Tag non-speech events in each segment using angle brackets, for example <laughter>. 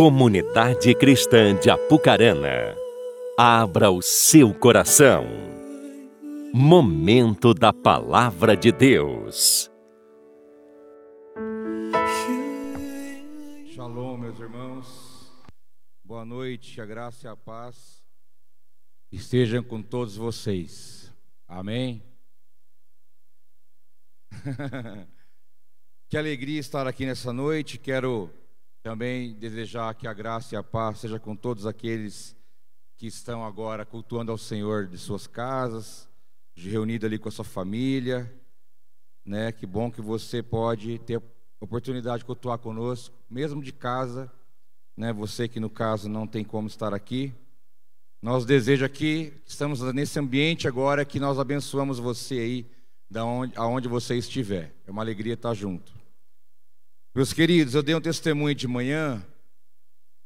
Comunidade Cristã de Apucarana, abra o seu coração. Momento da Palavra de Deus. Shalom, meus irmãos. Boa noite, a graça e a paz estejam com todos vocês. Amém. <laughs> que alegria estar aqui nessa noite. Quero também desejar que a graça e a paz seja com todos aqueles que estão agora cultuando ao Senhor de suas casas, reunido ali com a sua família, né? Que bom que você pode ter oportunidade de cultuar conosco, mesmo de casa, né? Você que no caso não tem como estar aqui. Nós desejamos aqui, estamos nesse ambiente agora que nós abençoamos você aí, da onde, aonde você estiver. É uma alegria estar junto. Meus queridos, eu dei um testemunho de manhã,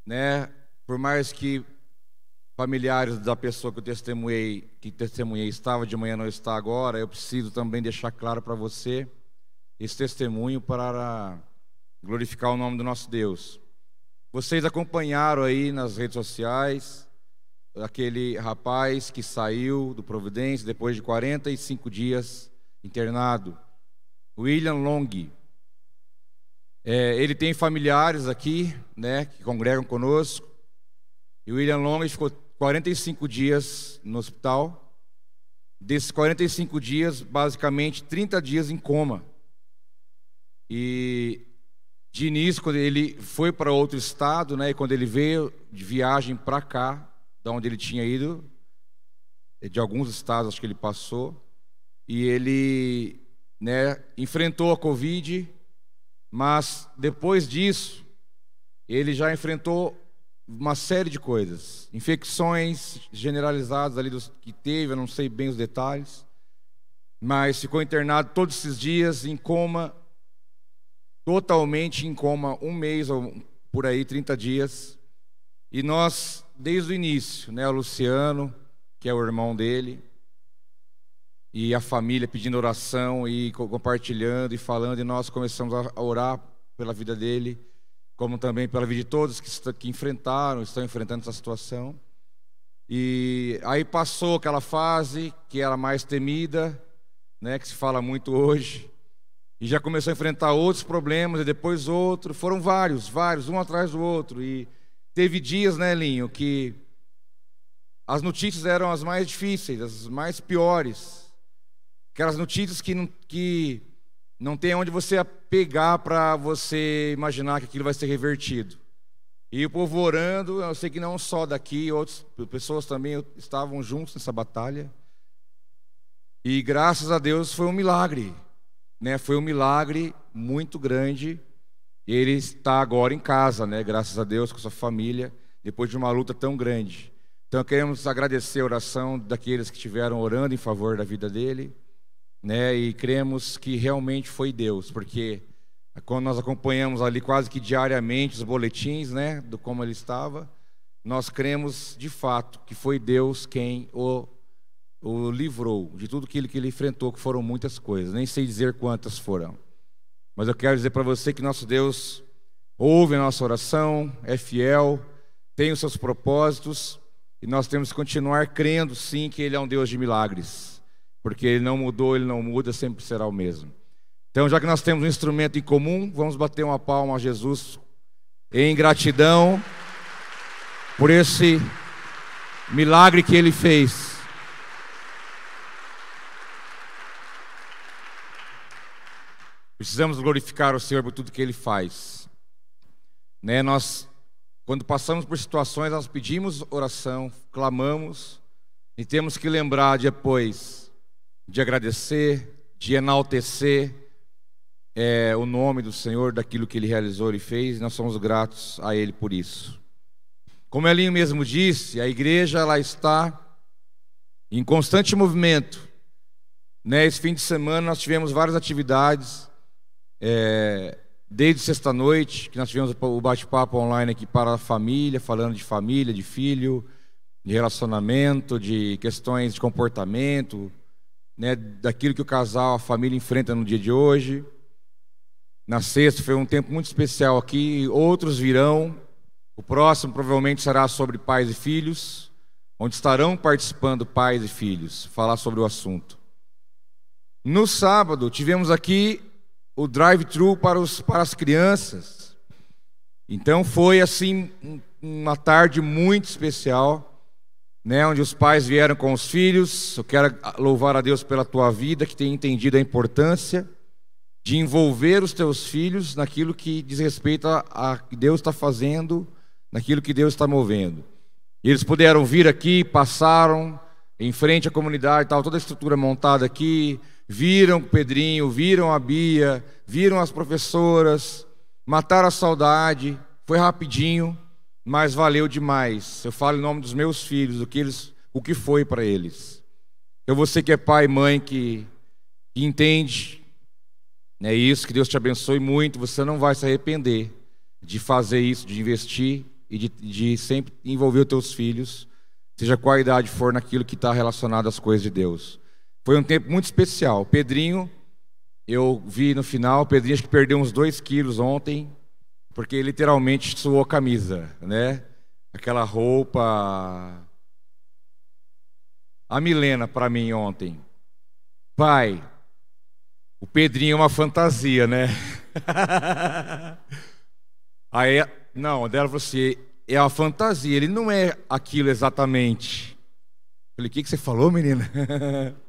né? Por mais que familiares da pessoa que eu testemunhei, que testemunhei estava de manhã não está agora, eu preciso também deixar claro para você esse testemunho para glorificar o nome do nosso Deus. Vocês acompanharam aí nas redes sociais aquele rapaz que saiu do Providência depois de 45 dias internado, William Long. É, ele tem familiares aqui, né, que congregam conosco. E o William Long ficou 45 dias no hospital. Desses 45 dias, basicamente 30 dias em coma. E de início, quando ele foi para outro estado, né, e quando ele veio de viagem para cá, da onde ele tinha ido, de alguns estados acho que ele passou, e ele né, enfrentou a Covid mas depois disso, ele já enfrentou uma série de coisas, infecções generalizadas ali dos, que teve, eu não sei bem os detalhes, mas ficou internado todos esses dias em coma, totalmente em coma, um mês ou por aí, 30 dias. E nós, desde o início, né, o Luciano, que é o irmão dele, e a família pedindo oração e compartilhando e falando, e nós começamos a orar pela vida dele, como também pela vida de todos que, que enfrentaram, estão enfrentando essa situação. E aí passou aquela fase que era mais temida, né, que se fala muito hoje, e já começou a enfrentar outros problemas, e depois outro, foram vários, vários, um atrás do outro, e teve dias, né, Linho, que as notícias eram as mais difíceis, as mais piores, Aquelas notícias que não, que não tem onde você pegar para você imaginar que aquilo vai ser revertido. E o povo orando, eu sei que não só daqui, outras pessoas também estavam juntos nessa batalha. E graças a Deus foi um milagre, né? Foi um milagre muito grande. Ele está agora em casa, né? Graças a Deus com sua família, depois de uma luta tão grande. Então queremos agradecer a oração daqueles que estiveram orando em favor da vida dele né? E cremos que realmente foi Deus, porque quando nós acompanhamos ali quase que diariamente os boletins, né, do como ele estava, nós cremos de fato que foi Deus quem o, o livrou de tudo aquilo que ele enfrentou, que foram muitas coisas, nem sei dizer quantas foram. Mas eu quero dizer para você que nosso Deus ouve a nossa oração, é fiel, tem os seus propósitos, e nós temos que continuar crendo sim que Ele é um Deus de milagres porque ele não mudou, ele não muda, sempre será o mesmo. Então, já que nós temos um instrumento em comum, vamos bater uma palma a Jesus em gratidão por esse milagre que ele fez. Precisamos glorificar o Senhor por tudo que ele faz. Né? Nós, quando passamos por situações, nós pedimos oração, clamamos, e temos que lembrar depois de agradecer, de enaltecer é, o nome do Senhor, daquilo que Ele realizou e fez, e nós somos gratos a Ele por isso. Como Elinho mesmo disse, a igreja ela está em constante movimento. Né, esse fim de semana nós tivemos várias atividades, é, desde sexta-noite, que nós tivemos o bate-papo online aqui para a família, falando de família, de filho, de relacionamento, de questões de comportamento, né, daquilo que o casal, a família enfrenta no dia de hoje. Na sexta foi um tempo muito especial aqui, outros virão, O próximo provavelmente será sobre pais e filhos, onde estarão participando pais e filhos, falar sobre o assunto. No sábado, tivemos aqui o drive-thru para, para as crianças. Então foi assim uma tarde muito especial, né, onde os pais vieram com os filhos. Eu quero louvar a Deus pela tua vida, que tem entendido a importância de envolver os teus filhos naquilo que diz respeito a que Deus está fazendo, naquilo que Deus está movendo. Eles puderam vir aqui, passaram em frente à comunidade, estava toda a estrutura montada aqui, viram o Pedrinho, viram a Bia, viram as professoras, mataram a saudade, foi rapidinho, mas valeu demais. Eu falo em nome dos meus filhos, o que, eles, o que foi para eles. Eu você que é pai e mãe que, que entende, é isso, que Deus te abençoe muito, você não vai se arrepender de fazer isso, de investir e de, de sempre envolver os teus filhos, seja qual idade for naquilo que está relacionado às coisas de Deus. Foi um tempo muito especial. Pedrinho, eu vi no final, Pedrinho acho que perdeu uns dois quilos ontem, porque literalmente suou camisa, né? Aquela roupa. A Milena para mim ontem. Pai, o Pedrinho é uma fantasia, né? <laughs> Aí, não, dela falou assim: é uma fantasia, ele não é aquilo exatamente. falei: o que, que você falou, menina? <laughs>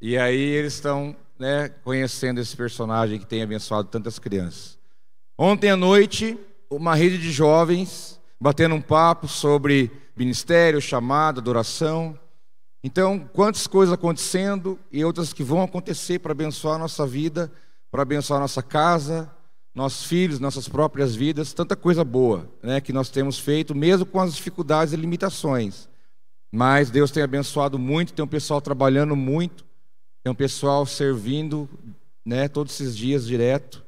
E aí eles estão né, conhecendo esse personagem que tem abençoado tantas crianças. Ontem à noite, uma rede de jovens batendo um papo sobre ministério, chamada, adoração. Então, quantas coisas acontecendo e outras que vão acontecer para abençoar a nossa vida, para abençoar a nossa casa, nossos filhos, nossas próprias vidas, tanta coisa boa né, que nós temos feito, mesmo com as dificuldades e limitações. Mas Deus tem abençoado muito, tem um pessoal trabalhando muito, tem um pessoal servindo, né, todos esses dias direto.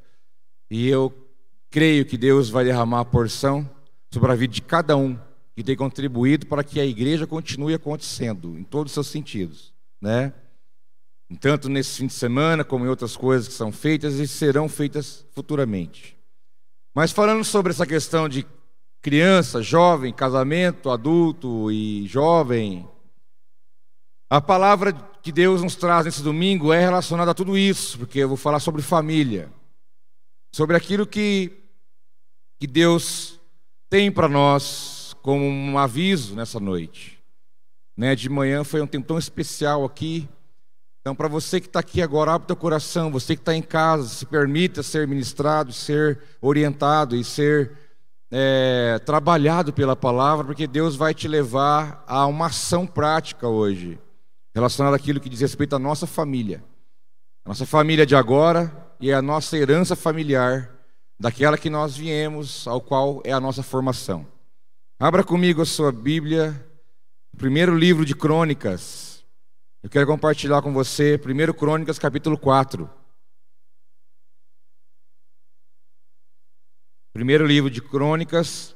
E eu creio que Deus vai derramar a porção sobre a vida de cada um que tem contribuído para que a igreja continue acontecendo em todos os seus sentidos, né? Tanto nesse fim de semana como em outras coisas que são feitas e serão feitas futuramente. Mas falando sobre essa questão de criança, jovem, casamento, adulto e jovem, a palavra que Deus nos traz nesse domingo é relacionada a tudo isso, porque eu vou falar sobre família, sobre aquilo que, que Deus tem para nós como um aviso nessa noite. Né, de manhã foi um tempo tão especial aqui. Então, para você que está aqui agora, abre teu coração. Você que está em casa, se permita ser ministrado, ser orientado e ser é, trabalhado pela palavra, porque Deus vai te levar a uma ação prática hoje relacionado àquilo que diz respeito à nossa família. A nossa família de agora e a nossa herança familiar, daquela que nós viemos, ao qual é a nossa formação. Abra comigo a sua Bíblia, primeiro livro de Crônicas. Eu quero compartilhar com você, primeiro Crônicas, capítulo 4. Primeiro livro de Crônicas,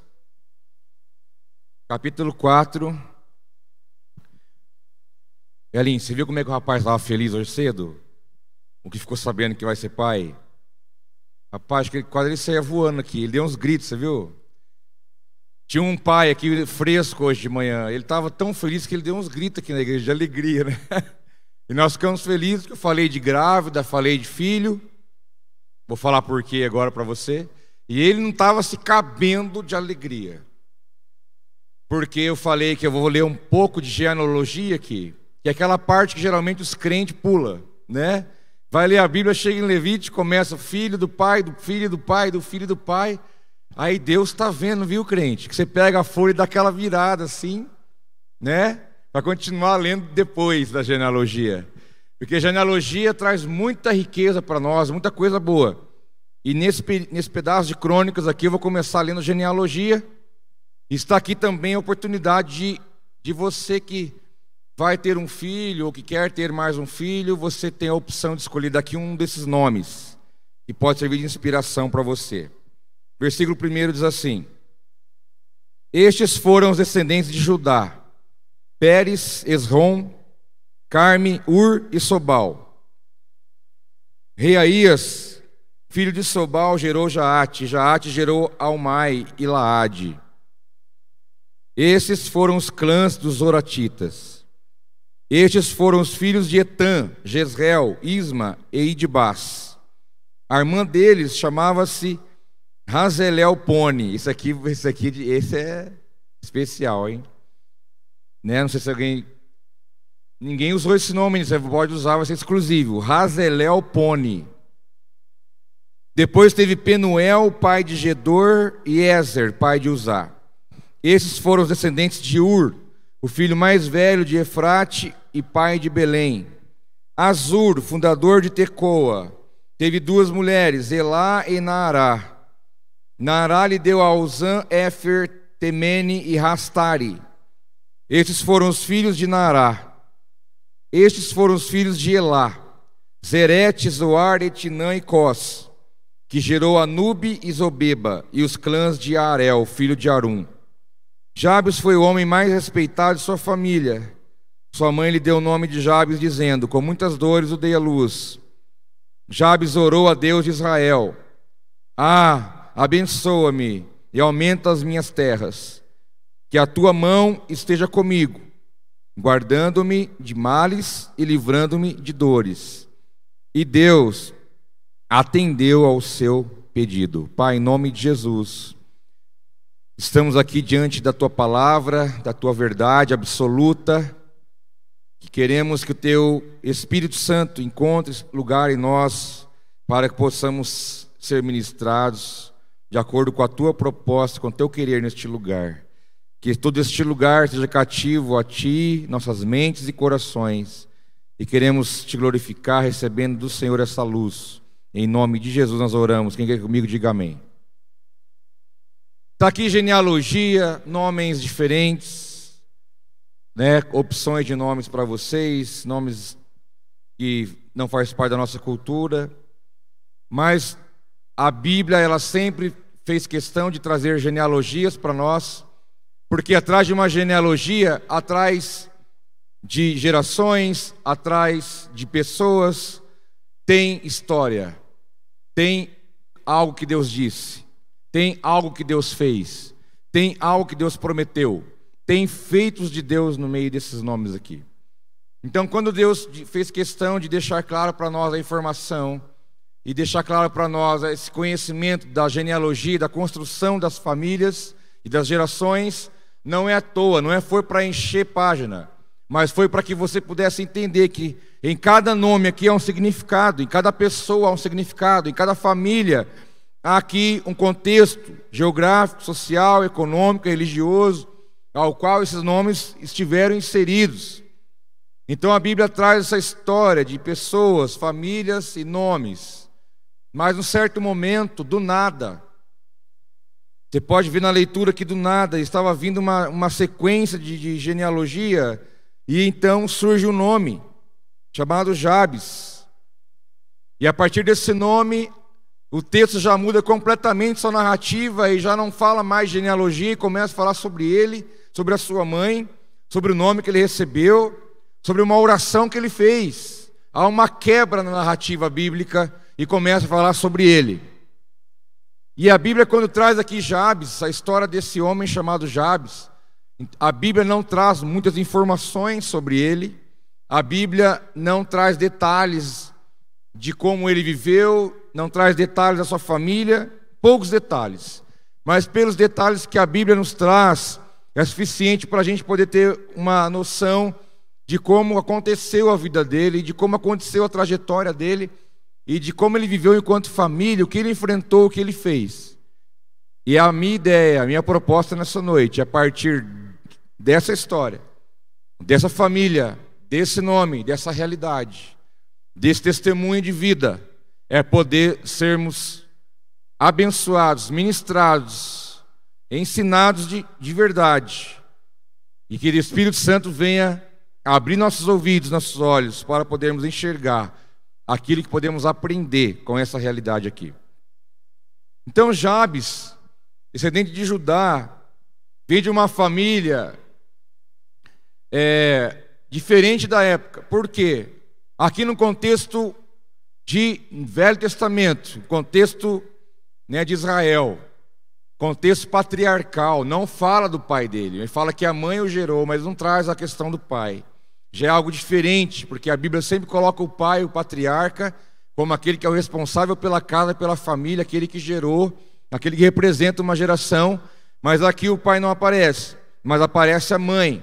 capítulo 4. Elin, você viu como é que o rapaz estava feliz hoje cedo? O que ficou sabendo que vai ser pai? Rapaz, que quase ele saía voando aqui. Ele deu uns gritos, você viu? Tinha um pai aqui fresco hoje de manhã. Ele estava tão feliz que ele deu uns gritos aqui na igreja de alegria, né? <laughs> E nós ficamos felizes que eu falei de grávida, falei de filho. Vou falar por quê agora para você. E ele não estava se cabendo de alegria. Porque eu falei que eu vou ler um pouco de genealogia aqui que é aquela parte que geralmente os crentes pula, né? Vai ler a Bíblia, chega em Levítico, começa filho do pai, do filho do pai, do filho do pai. Aí Deus está vendo, viu, crente? Que você pega a folha e dá aquela virada assim, né? Para continuar lendo depois da genealogia. Porque genealogia traz muita riqueza para nós, muita coisa boa. E nesse, nesse pedaço de crônicas aqui eu vou começar lendo genealogia. Está aqui também a oportunidade de, de você que vai ter um filho ou que quer ter mais um filho, você tem a opção de escolher daqui um desses nomes, que pode servir de inspiração para você. Versículo 1 diz assim: Estes foram os descendentes de Judá: Pérez, Esrom, Carme, Ur e Sobal. Reaías filho de Sobal, gerou Jaate, Jaate gerou Almai e Laade. Esses foram os clãs dos Zoratitas. Estes foram os filhos de Etã, Jezreel, Isma e Idibás. A irmã deles chamava-se Razelel Pone. Isso aqui, esse aqui, esse é especial, hein? Né? Não sei se alguém Ninguém usou esse nome, você pode usar, vai ser exclusivo. Razelel Pone. Depois teve Penuel, pai de Gedor, e Ezer, pai de Uzá. Esses foram os descendentes de Ur, o filho mais velho de Efrate e pai de Belém. Azur, fundador de Tecoa, teve duas mulheres, Elá e Naará. Naará lhe deu a Uzã, Éfer, Temene e Rastari. Esses foram os filhos de Naará. Estes foram os filhos de Elá, Zerete, Zoar, Etinã e Cós, que gerou Anube e Zobeba, e os clãs de Arel, filho de Arum. Jabes foi o homem mais respeitado de sua família. Sua mãe lhe deu o nome de Jabes, dizendo: Com muitas dores o dei à luz. Jabes orou a Deus de Israel: Ah, abençoa-me e aumenta as minhas terras. Que a tua mão esteja comigo, guardando-me de males e livrando-me de dores. E Deus atendeu ao seu pedido. Pai, em nome de Jesus. Estamos aqui diante da tua palavra, da tua verdade absoluta, que queremos que o teu Espírito Santo encontre lugar em nós para que possamos ser ministrados de acordo com a tua proposta, com o teu querer neste lugar. Que todo este lugar seja cativo a ti, nossas mentes e corações. E queremos te glorificar recebendo do Senhor essa luz. Em nome de Jesus nós oramos. Quem quer comigo, diga amém. Está aqui genealogia, nomes diferentes, né? opções de nomes para vocês, nomes que não fazem parte da nossa cultura, mas a Bíblia ela sempre fez questão de trazer genealogias para nós, porque atrás de uma genealogia, atrás de gerações, atrás de pessoas, tem história, tem algo que Deus disse. Tem algo que Deus fez, tem algo que Deus prometeu, tem feitos de Deus no meio desses nomes aqui. Então, quando Deus fez questão de deixar claro para nós a informação e deixar claro para nós esse conhecimento da genealogia, da construção das famílias e das gerações, não é à toa, não é foi para encher página, mas foi para que você pudesse entender que em cada nome aqui há um significado, em cada pessoa há um significado, em cada família Há aqui um contexto geográfico, social, econômico, religioso, ao qual esses nomes estiveram inseridos. Então a Bíblia traz essa história de pessoas, famílias e nomes. Mas num certo momento, do nada, você pode ver na leitura que do nada estava vindo uma, uma sequência de, de genealogia, e então surge um nome, chamado Jabes. E a partir desse nome, o texto já muda completamente sua narrativa e já não fala mais genealogia e começa a falar sobre ele, sobre a sua mãe, sobre o nome que ele recebeu, sobre uma oração que ele fez. Há uma quebra na narrativa bíblica e começa a falar sobre ele. E a Bíblia, quando traz aqui Jabes, a história desse homem chamado Jabes, a Bíblia não traz muitas informações sobre ele, a Bíblia não traz detalhes de como ele viveu, não traz detalhes da sua família, poucos detalhes. Mas pelos detalhes que a Bíblia nos traz, é suficiente para a gente poder ter uma noção de como aconteceu a vida dele, de como aconteceu a trajetória dele e de como ele viveu enquanto família, o que ele enfrentou, o que ele fez. E a minha ideia, a minha proposta nessa noite, a partir dessa história, dessa família, desse nome, dessa realidade, desse testemunho de vida, é poder sermos abençoados, ministrados, ensinados de, de verdade. E que o Espírito Santo venha abrir nossos ouvidos, nossos olhos, para podermos enxergar aquilo que podemos aprender com essa realidade aqui. Então, Jabes, descendente de Judá, vem de uma família é, diferente da época. Por quê? Aqui no contexto de Velho Testamento, contexto né, de Israel, contexto patriarcal, não fala do pai dele, ele fala que a mãe o gerou, mas não traz a questão do pai. Já é algo diferente, porque a Bíblia sempre coloca o pai, o patriarca, como aquele que é o responsável pela casa, pela família, aquele que gerou, aquele que representa uma geração, mas aqui o pai não aparece, mas aparece a mãe.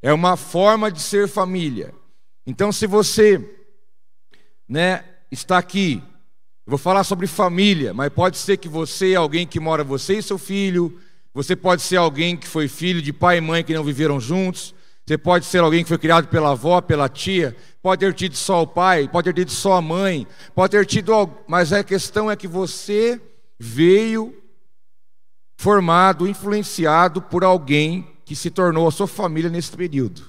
É uma forma de ser família. Então, se você né, está aqui, eu vou falar sobre família, mas pode ser que você é alguém que mora você e seu filho, você pode ser alguém que foi filho de pai e mãe que não viveram juntos, você pode ser alguém que foi criado pela avó, pela tia, pode ter tido só o pai, pode ter tido só a mãe, pode ter tido, mas a questão é que você veio formado, influenciado por alguém que se tornou a sua família nesse período.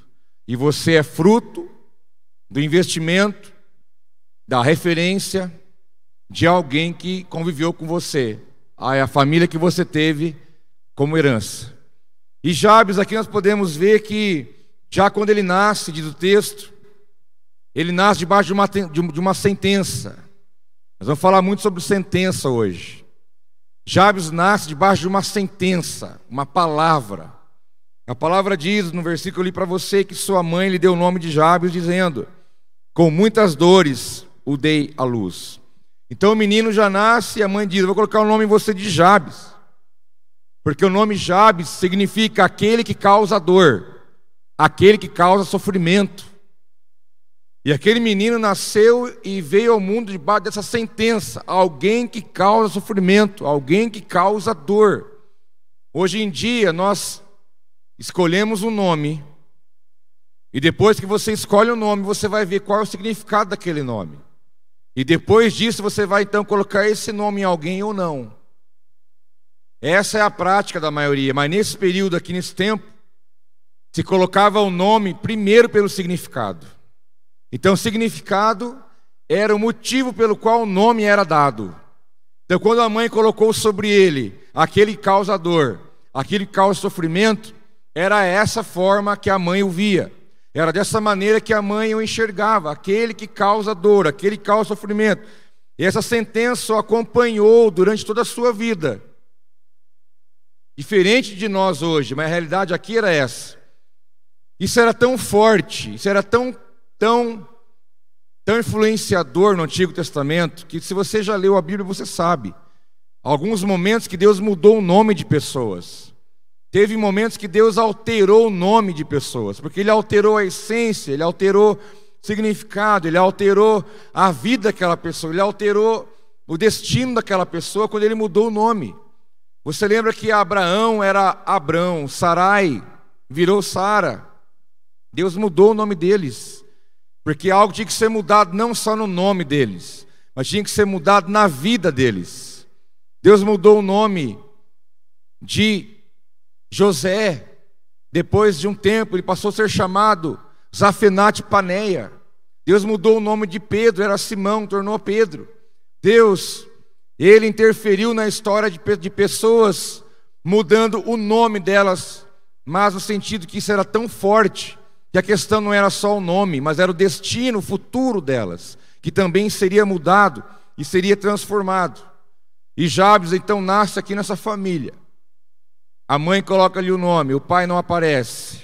E você é fruto do investimento, da referência de alguém que conviveu com você, a família que você teve como herança. E Jabes, aqui nós podemos ver que, já quando ele nasce, diz o texto, ele nasce debaixo de uma, de uma sentença. Nós vamos falar muito sobre sentença hoje. Jabes nasce debaixo de uma sentença, uma palavra. A palavra diz no versículo ali para você que sua mãe lhe deu o nome de Jabes, dizendo: Com muitas dores o dei à luz. Então o menino já nasce e a mãe diz: Vou colocar o nome em você de Jabes. Porque o nome Jabes significa aquele que causa dor, aquele que causa sofrimento. E aquele menino nasceu e veio ao mundo debaixo dessa sentença: alguém que causa sofrimento, alguém que causa dor. Hoje em dia nós escolhemos um nome, e depois que você escolhe o nome, você vai ver qual é o significado daquele nome. E depois disso você vai então colocar esse nome em alguém ou não. Essa é a prática da maioria, mas nesse período aqui, nesse tempo, se colocava o nome primeiro pelo significado. Então, significado era o motivo pelo qual o nome era dado. Então, quando a mãe colocou sobre ele aquele causador, aquele que causa sofrimento, era essa forma que a mãe o via. Era dessa maneira que a mãe o enxergava, aquele que causa dor, aquele que causa sofrimento. E essa sentença o acompanhou durante toda a sua vida. Diferente de nós hoje, mas a realidade aqui era essa. Isso era tão forte, isso era tão, tão, tão influenciador no Antigo Testamento, que se você já leu a Bíblia, você sabe. Alguns momentos que Deus mudou o nome de pessoas. Teve momentos que Deus alterou o nome de pessoas, porque Ele alterou a essência, Ele alterou o significado, Ele alterou a vida daquela pessoa, Ele alterou o destino daquela pessoa quando Ele mudou o nome. Você lembra que Abraão era Abrão, Sarai virou Sara. Deus mudou o nome deles, porque algo tinha que ser mudado não só no nome deles, mas tinha que ser mudado na vida deles. Deus mudou o nome de José, depois de um tempo, ele passou a ser chamado Zafenate Paneia. Deus mudou o nome de Pedro, era Simão, tornou Pedro. Deus, ele interferiu na história de, de pessoas, mudando o nome delas, mas no sentido que isso era tão forte, que a questão não era só o nome, mas era o destino, o futuro delas, que também seria mudado e seria transformado. E Jabes então nasce aqui nessa família. A mãe coloca ali o nome, o pai não aparece.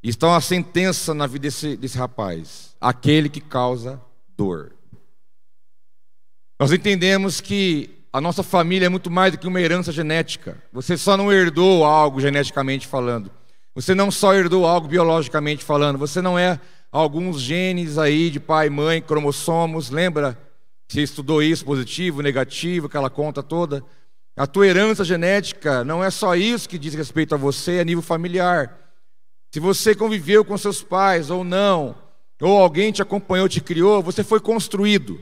Está uma sentença na vida desse, desse rapaz: aquele que causa dor. Nós entendemos que a nossa família é muito mais do que uma herança genética. Você só não herdou algo geneticamente falando. Você não só herdou algo biologicamente falando. Você não é alguns genes aí de pai, mãe, cromossomos. Lembra? Você estudou isso, positivo, negativo, aquela conta toda. A tua herança genética não é só isso que diz respeito a você a nível familiar. Se você conviveu com seus pais ou não, ou alguém te acompanhou, te criou, você foi construído.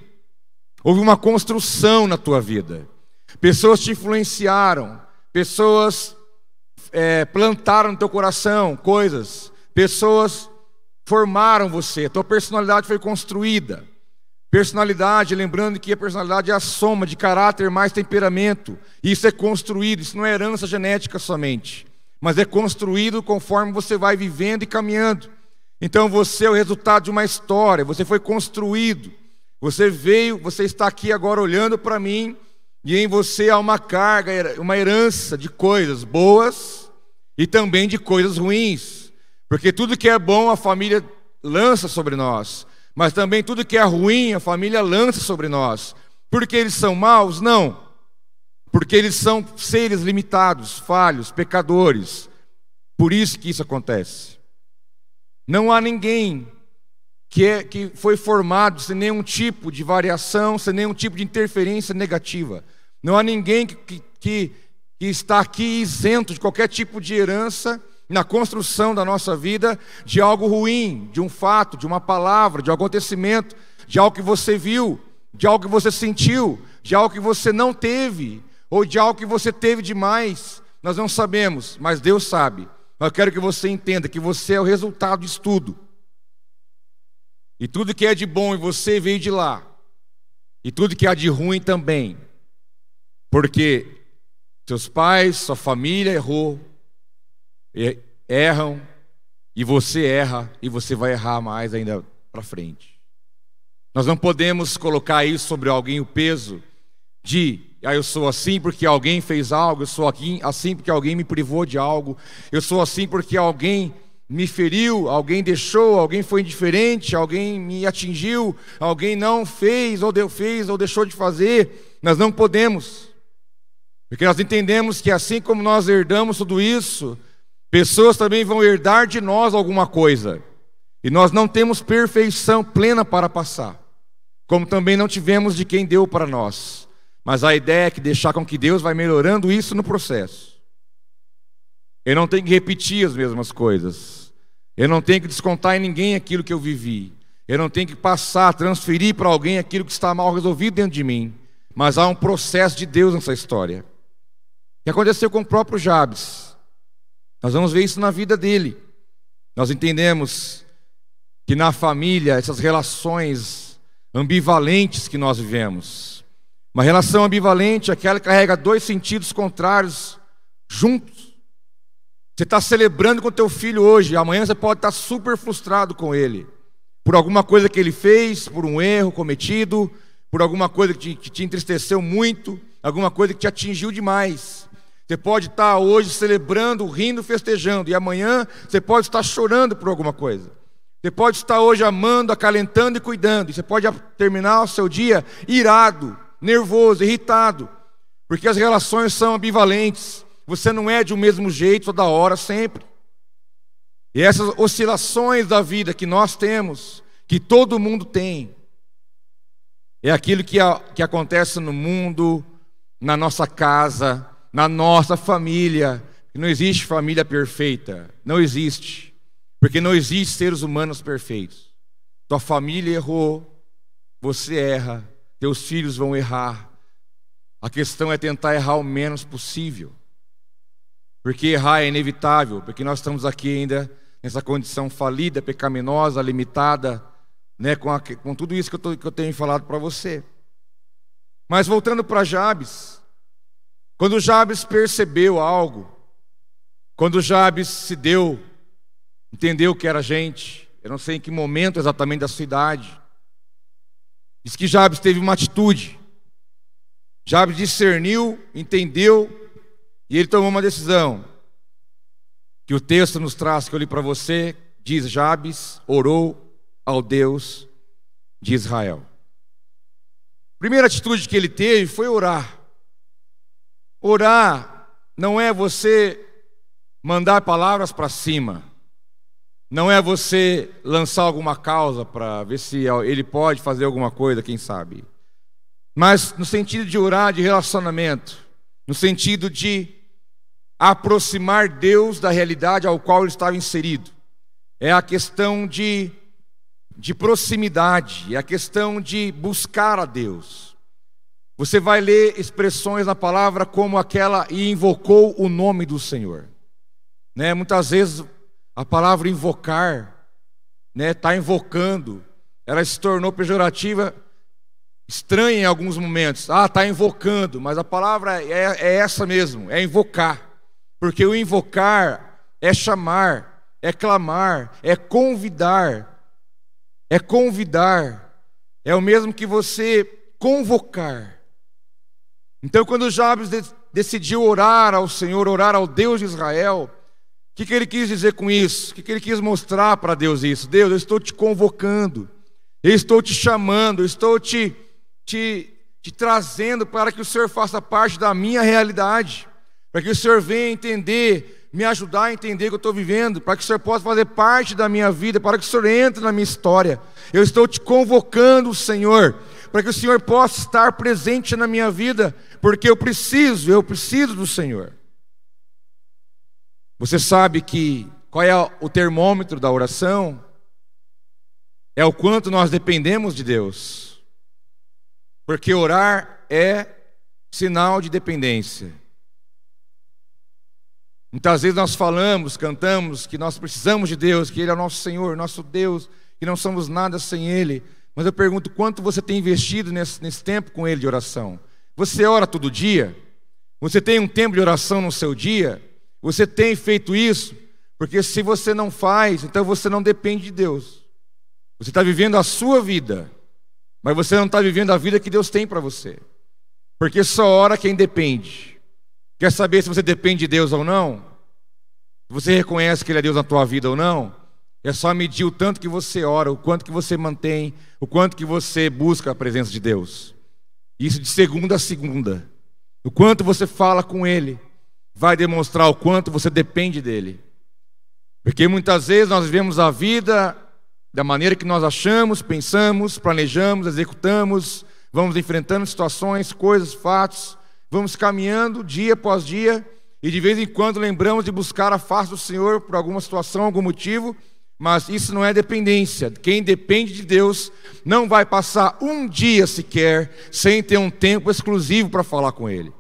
Houve uma construção na tua vida. Pessoas te influenciaram, pessoas é, plantaram no teu coração coisas, pessoas formaram você, tua personalidade foi construída. Personalidade, lembrando que a personalidade é a soma de caráter mais temperamento. Isso é construído, isso não é herança genética somente, mas é construído conforme você vai vivendo e caminhando. Então você é o resultado de uma história, você foi construído. Você veio, você está aqui agora olhando para mim, e em você há uma carga, uma herança de coisas boas e também de coisas ruins. Porque tudo que é bom a família lança sobre nós, mas também tudo que é ruim a família lança sobre nós. Porque eles são maus? Não. Porque eles são seres limitados, falhos, pecadores. Por isso que isso acontece. Não há ninguém que, é, que foi formado sem nenhum tipo de variação, sem nenhum tipo de interferência negativa. Não há ninguém que, que, que, que está aqui isento de qualquer tipo de herança na construção da nossa vida de algo ruim, de um fato, de uma palavra, de um acontecimento, de algo que você viu, de algo que você sentiu, de algo que você não teve, ou de algo que você teve demais. Nós não sabemos, mas Deus sabe. Eu quero que você entenda que você é o resultado disso tudo. E tudo que é de bom em você veio de lá. E tudo que há de ruim também. Porque seus pais, sua família errou, erram, e você erra, e você vai errar mais ainda para frente. Nós não podemos colocar isso sobre alguém o peso de, ah, eu sou assim porque alguém fez algo, eu sou assim porque alguém me privou de algo, eu sou assim porque alguém me feriu, alguém deixou, alguém foi indiferente, alguém me atingiu, alguém não fez ou deu fez ou deixou de fazer. Nós não podemos. Porque nós entendemos que assim como nós herdamos tudo isso, pessoas também vão herdar de nós alguma coisa. E nós não temos perfeição plena para passar, como também não tivemos de quem deu para nós. Mas a ideia é que deixar com que Deus vai melhorando isso no processo. Eu não tenho que repetir as mesmas coisas. Eu não tenho que descontar em ninguém aquilo que eu vivi. Eu não tenho que passar, transferir para alguém aquilo que está mal resolvido dentro de mim. Mas há um processo de Deus nessa história que aconteceu com o próprio Jabes. Nós vamos ver isso na vida dele. Nós entendemos que na família, essas relações ambivalentes que nós vivemos, uma relação ambivalente é aquela que carrega dois sentidos contrários juntos. Você está celebrando com teu filho hoje, amanhã você pode estar super frustrado com ele, por alguma coisa que ele fez, por um erro cometido, por alguma coisa que te, que te entristeceu muito, alguma coisa que te atingiu demais. Você pode estar hoje celebrando, rindo, festejando, e amanhã você pode estar chorando por alguma coisa. Você pode estar hoje amando, acalentando e cuidando, e você pode terminar o seu dia irado, nervoso, irritado, porque as relações são ambivalentes. Você não é de um mesmo jeito toda hora, sempre. E essas oscilações da vida que nós temos, que todo mundo tem, é aquilo que, que acontece no mundo, na nossa casa, na nossa família. Não existe família perfeita. Não existe. Porque não existe seres humanos perfeitos. Tua família errou, você erra, teus filhos vão errar. A questão é tentar errar o menos possível. Porque errar é inevitável, porque nós estamos aqui ainda nessa condição falida, pecaminosa, limitada, né, com, a, com tudo isso que eu, tô, que eu tenho falado para você. Mas voltando para Jabes, quando Jabes percebeu algo, quando Jabes se deu, entendeu que era gente, eu não sei em que momento exatamente da sua idade, diz que Jabes teve uma atitude. Jabes discerniu, entendeu e ele tomou uma decisão. Que o texto nos traz, que eu li para você, diz: Jabes orou ao Deus de Israel. Primeira atitude que ele teve foi orar. Orar não é você mandar palavras para cima, não é você lançar alguma causa para ver se ele pode fazer alguma coisa, quem sabe. Mas no sentido de orar de relacionamento, no sentido de aproximar Deus da realidade ao qual ele estava inserido. É a questão de, de proximidade, é a questão de buscar a Deus. Você vai ler expressões na palavra como aquela e invocou o nome do Senhor. Né? Muitas vezes a palavra invocar, né, tá invocando, ela se tornou pejorativa, estranha em alguns momentos. Ah, está invocando, mas a palavra é, é essa mesmo, é invocar. Porque o invocar é chamar, é clamar, é convidar, é convidar é o mesmo que você convocar. Então, quando Jabes decidiu orar ao Senhor, orar ao Deus de Israel, o que, que ele quis dizer com isso? O que, que ele quis mostrar para Deus isso? Deus, eu estou te convocando, eu estou te chamando, eu estou te, te, te trazendo para que o Senhor faça parte da minha realidade, para que o Senhor venha entender, me ajudar a entender o que eu estou vivendo, para que o Senhor possa fazer parte da minha vida, para que o Senhor entre na minha história. Eu estou te convocando, Senhor, para que o Senhor possa estar presente na minha vida, porque eu preciso, eu preciso do Senhor. Você sabe que qual é o termômetro da oração? É o quanto nós dependemos de Deus. Porque orar é sinal de dependência. Muitas vezes nós falamos, cantamos que nós precisamos de Deus, que Ele é o nosso Senhor, nosso Deus, que não somos nada sem Ele. Mas eu pergunto quanto você tem investido nesse, nesse tempo com Ele de oração? Você ora todo dia? Você tem um tempo de oração no seu dia? Você tem feito isso? Porque se você não faz, então você não depende de Deus. Você está vivendo a sua vida, mas você não está vivendo a vida que Deus tem para você. Porque só ora quem depende. Quer saber se você depende de Deus ou não? Você reconhece que Ele é Deus na tua vida ou não? É só medir o tanto que você ora, o quanto que você mantém, o quanto que você busca a presença de Deus. Isso de segunda a segunda. O quanto você fala com Ele vai demonstrar o quanto você depende dele. Porque muitas vezes nós vivemos a vida da maneira que nós achamos, pensamos, planejamos, executamos, vamos enfrentando situações, coisas, fatos, vamos caminhando dia após dia e de vez em quando lembramos de buscar a face do Senhor por alguma situação, algum motivo, mas isso não é dependência. Quem depende de Deus não vai passar um dia sequer sem ter um tempo exclusivo para falar com Ele.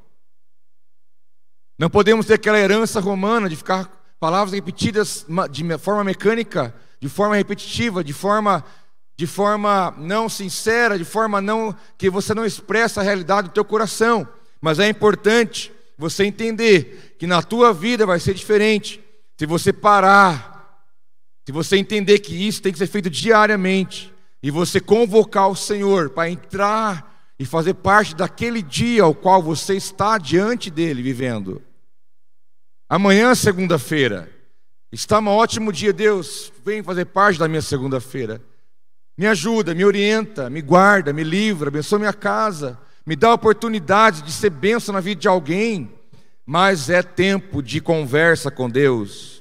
Não podemos ter aquela herança romana de ficar palavras repetidas de forma mecânica, de forma repetitiva, de forma de forma não sincera, de forma não que você não expressa a realidade do teu coração. Mas é importante você entender que na tua vida vai ser diferente. Se você parar, se você entender que isso tem que ser feito diariamente e você convocar o Senhor para entrar e fazer parte daquele dia ao qual você está diante dele vivendo. Amanhã, segunda-feira, está um ótimo dia, Deus, vem fazer parte da minha segunda-feira. Me ajuda, me orienta, me guarda, me livra, abençoa minha casa, me dá a oportunidade de ser bênção na vida de alguém, mas é tempo de conversa com Deus.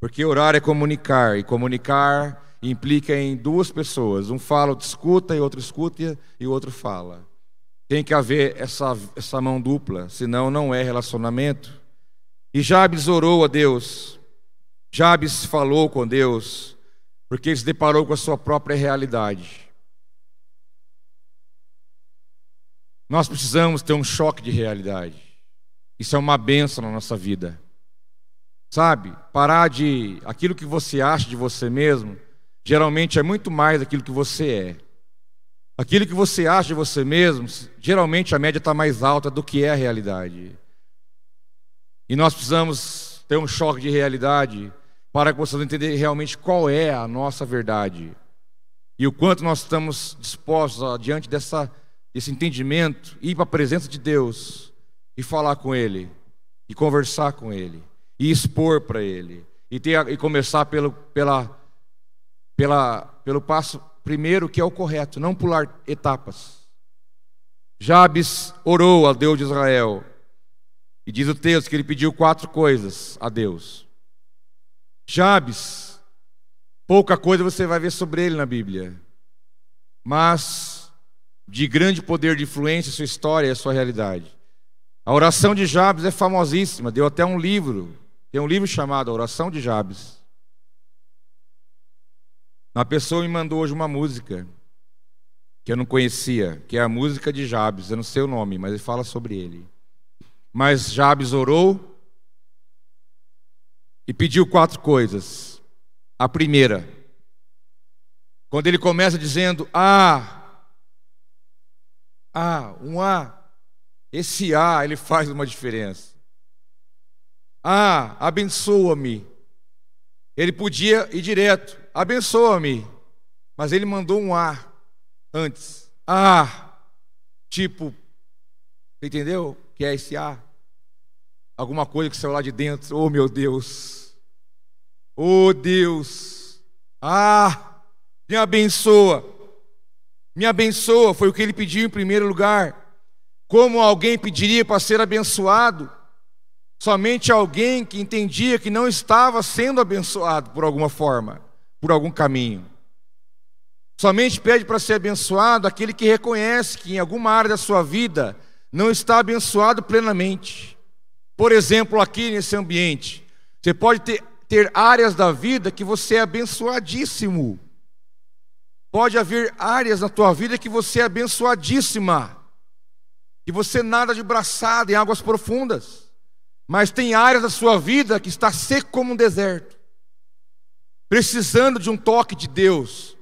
Porque orar é comunicar, e comunicar implica em duas pessoas. Um fala, outro escuta, e outro escuta e o outro fala. Tem que haver essa, essa mão dupla, senão não é relacionamento. E Jabes orou a Deus. Jabes falou com Deus, porque ele se deparou com a sua própria realidade. Nós precisamos ter um choque de realidade. Isso é uma benção na nossa vida. Sabe? Parar de. Aquilo que você acha de você mesmo geralmente é muito mais aquilo que você é. Aquilo que você acha de você mesmo, geralmente a média está mais alta do que é a realidade. E nós precisamos ter um choque de realidade para que possamos entender realmente qual é a nossa verdade. E o quanto nós estamos dispostos, a, diante dessa, desse entendimento, ir para a presença de Deus e falar com Ele, e conversar com Ele, e expor para Ele, e, ter, e começar pelo, pela pela, pelo passo primeiro, que é o correto, não pular etapas. Jabes orou a Deus de Israel. E diz o texto que ele pediu quatro coisas a Deus. Jabes, pouca coisa você vai ver sobre ele na Bíblia, mas de grande poder de influência, sua história e a sua realidade. A oração de Jabes é famosíssima, deu até um livro, tem um livro chamado Oração de Jabes. Uma pessoa me mandou hoje uma música que eu não conhecia, que é a música de Jabes. Eu não sei o nome, mas ele fala sobre ele. Mas Jabes orou e pediu quatro coisas. A primeira, quando ele começa dizendo: Ah, ah, um A, esse A ele faz uma diferença. Ah, abençoa-me. Ele podia ir direto, abençoa-me. Mas ele mandou um ar. antes. Ah, tipo, entendeu? Que é esse A? Alguma coisa que saiu lá de dentro. Oh, meu Deus. Oh, Deus. Ah, me abençoa. Me abençoa. Foi o que ele pediu em primeiro lugar. Como alguém pediria para ser abençoado? Somente alguém que entendia que não estava sendo abençoado por alguma forma, por algum caminho. Somente pede para ser abençoado aquele que reconhece que em alguma área da sua vida não está abençoado plenamente. Por exemplo, aqui nesse ambiente, você pode ter, ter áreas da vida que você é abençoadíssimo. Pode haver áreas na tua vida que você é abençoadíssima, que você nada de braçada em águas profundas. Mas tem áreas da sua vida que está seco como um deserto, precisando de um toque de Deus,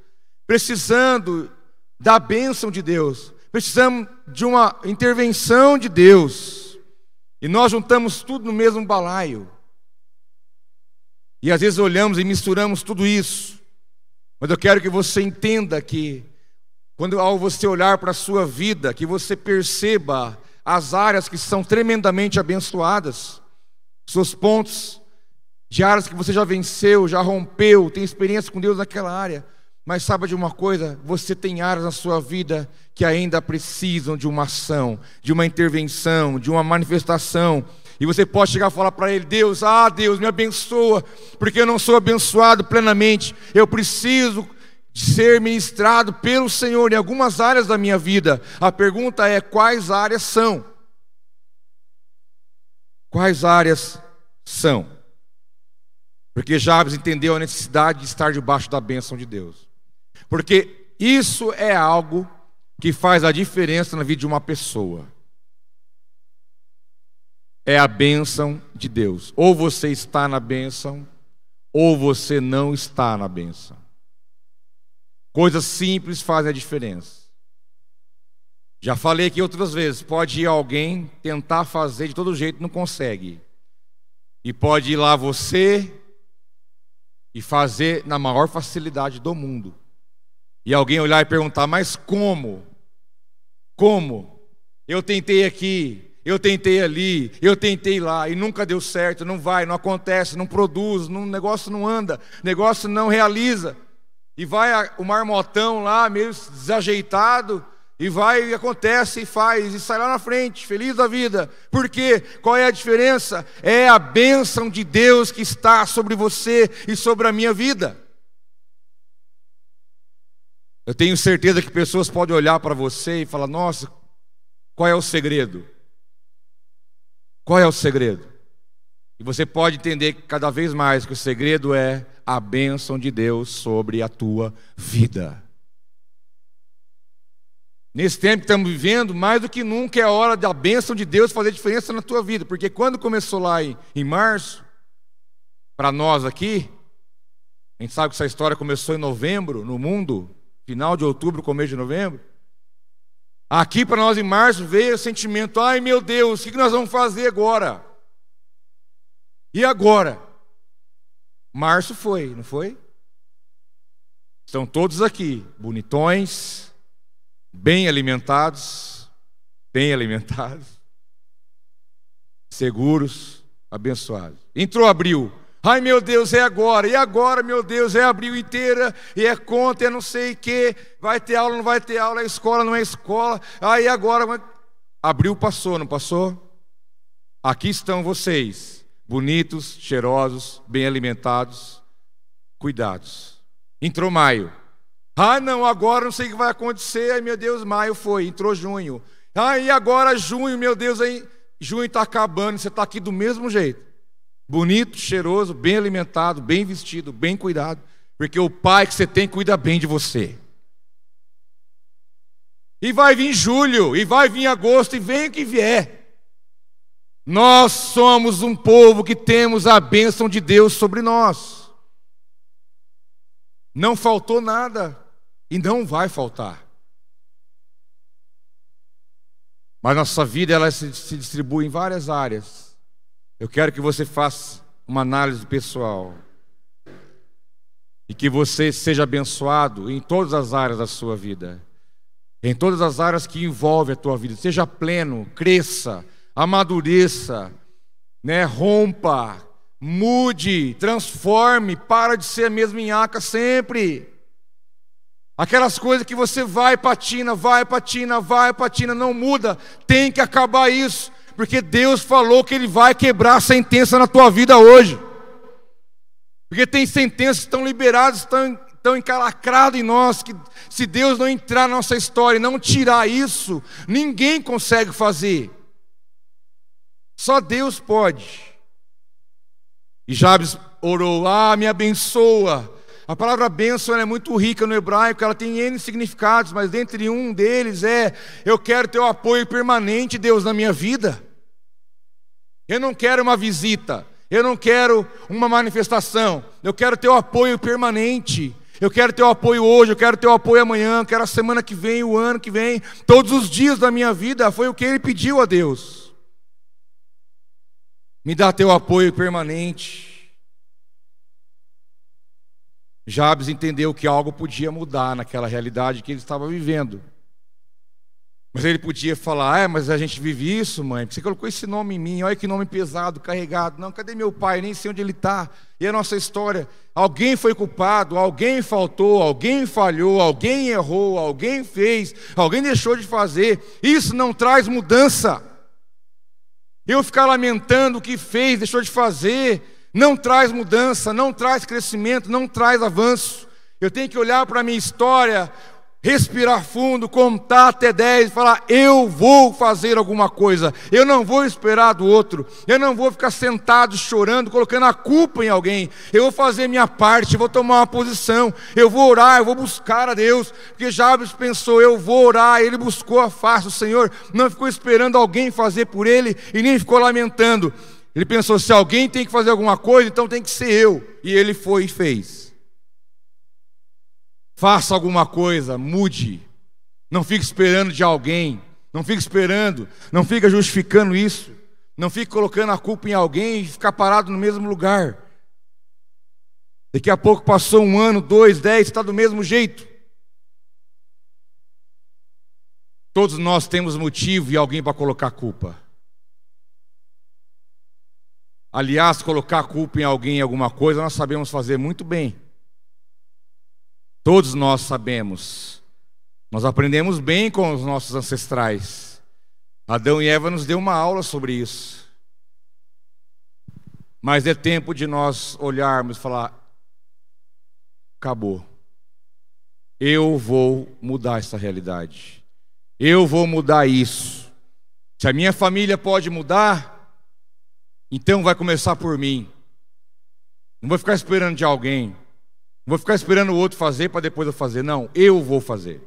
precisando da bênção de Deus, precisamos de uma intervenção de Deus. E nós juntamos tudo no mesmo balaio. E às vezes olhamos e misturamos tudo isso. Mas eu quero que você entenda que quando ao você olhar para a sua vida, que você perceba as áreas que são tremendamente abençoadas, seus pontos de áreas que você já venceu, já rompeu, tem experiência com Deus naquela área. Mas saiba de uma coisa: você tem áreas na sua vida que ainda precisam de uma ação, de uma intervenção, de uma manifestação. E você pode chegar e falar para ele: Deus, ah, Deus, me abençoa, porque eu não sou abençoado plenamente. Eu preciso ser ministrado pelo Senhor em algumas áreas da minha vida. A pergunta é: quais áreas são? Quais áreas são? Porque Jabes entendeu a necessidade de estar debaixo da bênção de Deus. Porque isso é algo que faz a diferença na vida de uma pessoa. É a bênção de Deus. Ou você está na bênção, ou você não está na bênção. Coisas simples fazem a diferença. Já falei aqui outras vezes: pode ir alguém tentar fazer de todo jeito, não consegue. E pode ir lá você e fazer na maior facilidade do mundo. E alguém olhar e perguntar: mas como? Como? Eu tentei aqui, eu tentei ali, eu tentei lá e nunca deu certo, não vai, não acontece, não produz, o negócio não anda, negócio não realiza. E vai o marmotão lá, meio desajeitado, e vai e acontece e faz, e sai lá na frente, feliz da vida. Por quê? Qual é a diferença? É a bênção de Deus que está sobre você e sobre a minha vida. Eu tenho certeza que pessoas podem olhar para você e falar: nossa, qual é o segredo? Qual é o segredo? E você pode entender cada vez mais que o segredo é a bênção de Deus sobre a tua vida. Nesse tempo que estamos vivendo, mais do que nunca é a hora da bênção de Deus fazer diferença na tua vida. Porque quando começou lá em, em março, para nós aqui, a gente sabe que essa história começou em novembro no mundo, final de outubro, começo de novembro. Aqui para nós em março veio o sentimento: ai meu Deus, o que nós vamos fazer agora? E agora? Março foi, não foi? Estão todos aqui, bonitões, bem alimentados, bem alimentados, seguros, abençoados. Entrou abril. Ai meu Deus, é agora, e agora, meu Deus, é abril inteira, e é conta, é não sei o que, vai ter aula, não vai ter aula, é escola, não é escola, aí agora, abril passou, não passou? Aqui estão vocês, bonitos, cheirosos, bem alimentados, cuidados. Entrou maio, ah, não, agora não sei o que vai acontecer. Ai, meu Deus, maio foi, entrou junho. Ah, e agora junho, meu Deus, aí junho está acabando, você está aqui do mesmo jeito. Bonito, cheiroso, bem alimentado, bem vestido, bem cuidado. Porque o pai que você tem cuida bem de você. E vai vir julho, e vai vir agosto, e vem o que vier. Nós somos um povo que temos a bênção de Deus sobre nós. Não faltou nada. E não vai faltar. Mas nossa vida ela se, se distribui em várias áreas. Eu quero que você faça uma análise pessoal. E que você seja abençoado em todas as áreas da sua vida. em todas as áreas que envolvem a tua vida. Seja pleno, cresça, amadureça, né? rompa, mude, transforme, para de ser a mesma inhaca sempre. Aquelas coisas que você vai, patina, vai, patina, vai, patina, não muda, tem que acabar isso, porque Deus falou que Ele vai quebrar a sentença na tua vida hoje. Porque tem sentenças que estão liberadas, estão tão encalacrado em nós que se Deus não entrar na nossa história e não tirar isso, ninguém consegue fazer. Só Deus pode. E Jabes orou: Ah, me abençoa. A palavra bênção é muito rica no hebraico, ela tem N significados, mas dentre um deles é: Eu quero teu apoio permanente, Deus, na minha vida. Eu não quero uma visita, eu não quero uma manifestação, eu quero teu apoio permanente. Eu quero teu apoio hoje, eu quero teu apoio amanhã, eu quero a semana que vem, o ano que vem, todos os dias da minha vida. Foi o que ele pediu a Deus. Me dá teu apoio permanente. Jabes entendeu que algo podia mudar naquela realidade que ele estava vivendo. Mas ele podia falar: É, mas a gente vive isso, mãe. Você colocou esse nome em mim, olha que nome pesado, carregado. Não, cadê meu pai? Nem sei onde ele está. E a nossa história? Alguém foi culpado, alguém faltou, alguém falhou, alguém errou, alguém fez, alguém deixou de fazer. Isso não traz mudança. Eu ficar lamentando o que fez, deixou de fazer, não traz mudança, não traz crescimento, não traz avanço. Eu tenho que olhar para a minha história, respirar fundo, contar até 10 e falar: eu vou fazer alguma coisa, eu não vou esperar do outro, eu não vou ficar sentado chorando, colocando a culpa em alguém, eu vou fazer minha parte, vou tomar uma posição, eu vou orar, eu vou buscar a Deus, porque Jabes pensou: eu vou orar, ele buscou a face do Senhor, não ficou esperando alguém fazer por ele e nem ficou lamentando. Ele pensou: se alguém tem que fazer alguma coisa, então tem que ser eu, e ele foi e fez. Faça alguma coisa, mude. Não fique esperando de alguém. Não fique esperando. Não fique justificando isso. Não fique colocando a culpa em alguém e ficar parado no mesmo lugar. Daqui a pouco passou um ano, dois, dez, está do mesmo jeito. Todos nós temos motivo e alguém para colocar culpa. Aliás, colocar culpa em alguém em alguma coisa, nós sabemos fazer muito bem. Todos nós sabemos. Nós aprendemos bem com os nossos ancestrais. Adão e Eva nos deu uma aula sobre isso. Mas é tempo de nós olharmos e falar: acabou. Eu vou mudar essa realidade. Eu vou mudar isso. Se a minha família pode mudar, então vai começar por mim. Não vou ficar esperando de alguém. Vou ficar esperando o outro fazer para depois eu fazer. Não, eu vou fazer.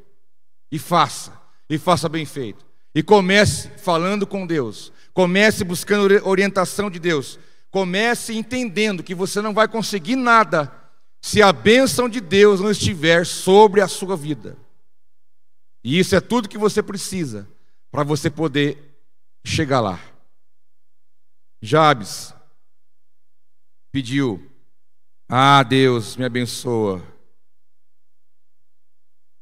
E faça. E faça bem feito. E comece falando com Deus. Comece buscando orientação de Deus. Comece entendendo que você não vai conseguir nada se a bênção de Deus não estiver sobre a sua vida. E isso é tudo que você precisa para você poder chegar lá. Jabes pediu ah, Deus, me abençoa.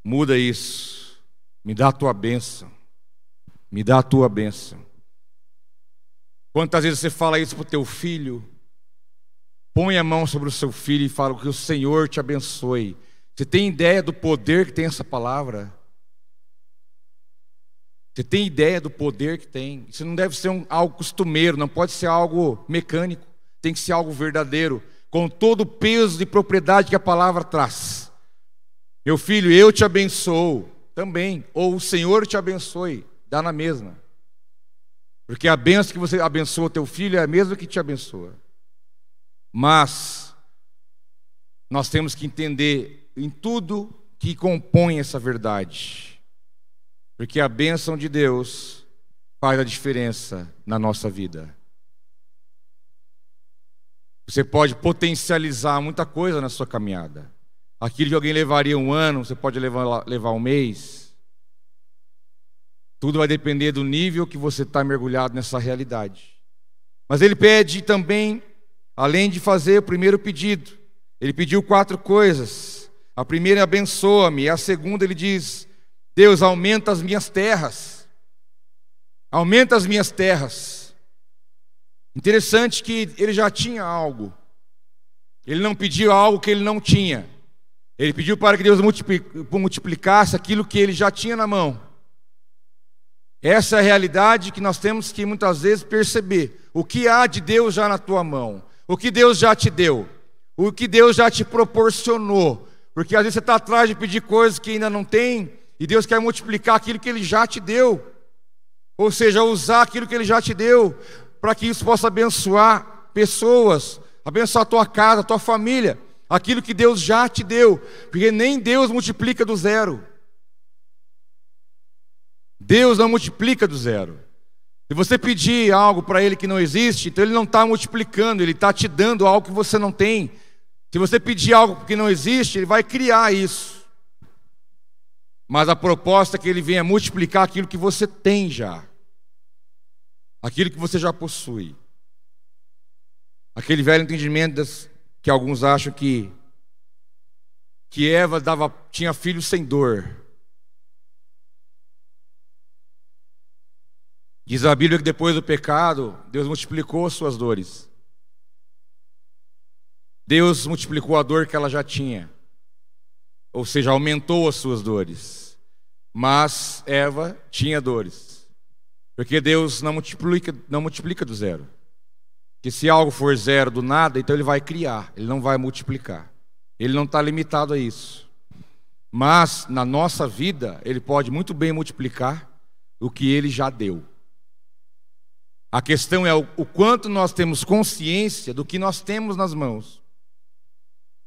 Muda isso. Me dá a tua bênção. Me dá a tua bênção. Quantas vezes você fala isso para o teu filho? Põe a mão sobre o seu filho e fala que o Senhor te abençoe. Você tem ideia do poder que tem essa palavra? Você tem ideia do poder que tem? Isso não deve ser um, algo costumeiro, não pode ser algo mecânico, tem que ser algo verdadeiro com todo o peso de propriedade que a palavra traz. Meu filho, eu te abençoo também, ou o Senhor te abençoe, dá na mesma. Porque a benção que você abençoa teu filho é a mesma que te abençoa. Mas nós temos que entender em tudo que compõe essa verdade. Porque a bênção de Deus faz a diferença na nossa vida. Você pode potencializar muita coisa na sua caminhada. Aquilo que alguém levaria um ano, você pode levar, levar um mês. Tudo vai depender do nível que você está mergulhado nessa realidade. Mas ele pede também, além de fazer o primeiro pedido, ele pediu quatro coisas. A primeira abençoa-me, a segunda ele diz: Deus, aumenta as minhas terras. Aumenta as minhas terras. Interessante que ele já tinha algo. Ele não pediu algo que ele não tinha. Ele pediu para que Deus multiplicasse aquilo que ele já tinha na mão. Essa é a realidade que nós temos que muitas vezes perceber. O que há de Deus já na tua mão? O que Deus já te deu? O que Deus já te proporcionou? Porque às vezes você está atrás de pedir coisas que ainda não tem, e Deus quer multiplicar aquilo que Ele já te deu. Ou seja, usar aquilo que Ele já te deu, para que isso possa abençoar pessoas, abençoar a tua casa, a tua família, aquilo que Deus já te deu, porque nem Deus multiplica do zero. Deus não multiplica do zero. Se você pedir algo para Ele que não existe, então Ele não está multiplicando, Ele está te dando algo que você não tem. Se você pedir algo que não existe, Ele vai criar isso. Mas a proposta é que Ele venha multiplicar aquilo que você tem já, aquilo que você já possui. Aquele velho entendimento das, que alguns acham que que Eva dava, tinha filhos sem dor. Diz a Bíblia que depois do pecado, Deus multiplicou suas dores. Deus multiplicou a dor que ela já tinha. Ou seja, aumentou as suas dores. Mas Eva tinha dores. Porque Deus não multiplica, não multiplica do zero. Que se algo for zero do nada, então ele vai criar, ele não vai multiplicar. Ele não está limitado a isso. Mas na nossa vida, ele pode muito bem multiplicar o que ele já deu. A questão é o, o quanto nós temos consciência do que nós temos nas mãos.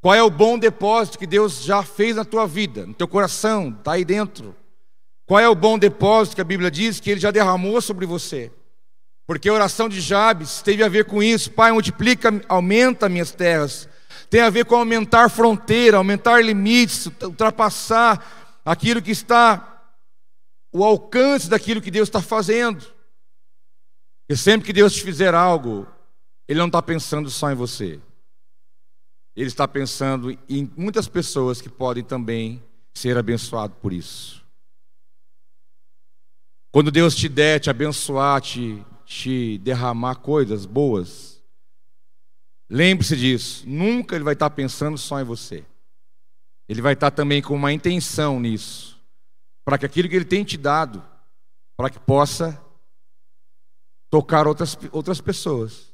Qual é o bom depósito que Deus já fez na tua vida, no teu coração, está aí dentro. Qual é o bom depósito que a Bíblia diz que Ele já derramou sobre você? Porque a oração de Jabes teve a ver com isso. Pai, multiplica, aumenta minhas terras. Tem a ver com aumentar fronteira, aumentar limites, ultrapassar aquilo que está, o alcance daquilo que Deus está fazendo. E sempre que Deus te fizer algo, Ele não está pensando só em você. Ele está pensando em muitas pessoas que podem também ser abençoadas por isso. Quando Deus te der, te abençoar, te, te derramar coisas boas, lembre-se disso. Nunca Ele vai estar pensando só em você. Ele vai estar também com uma intenção nisso, para que aquilo que Ele tem te dado, para que possa tocar outras, outras pessoas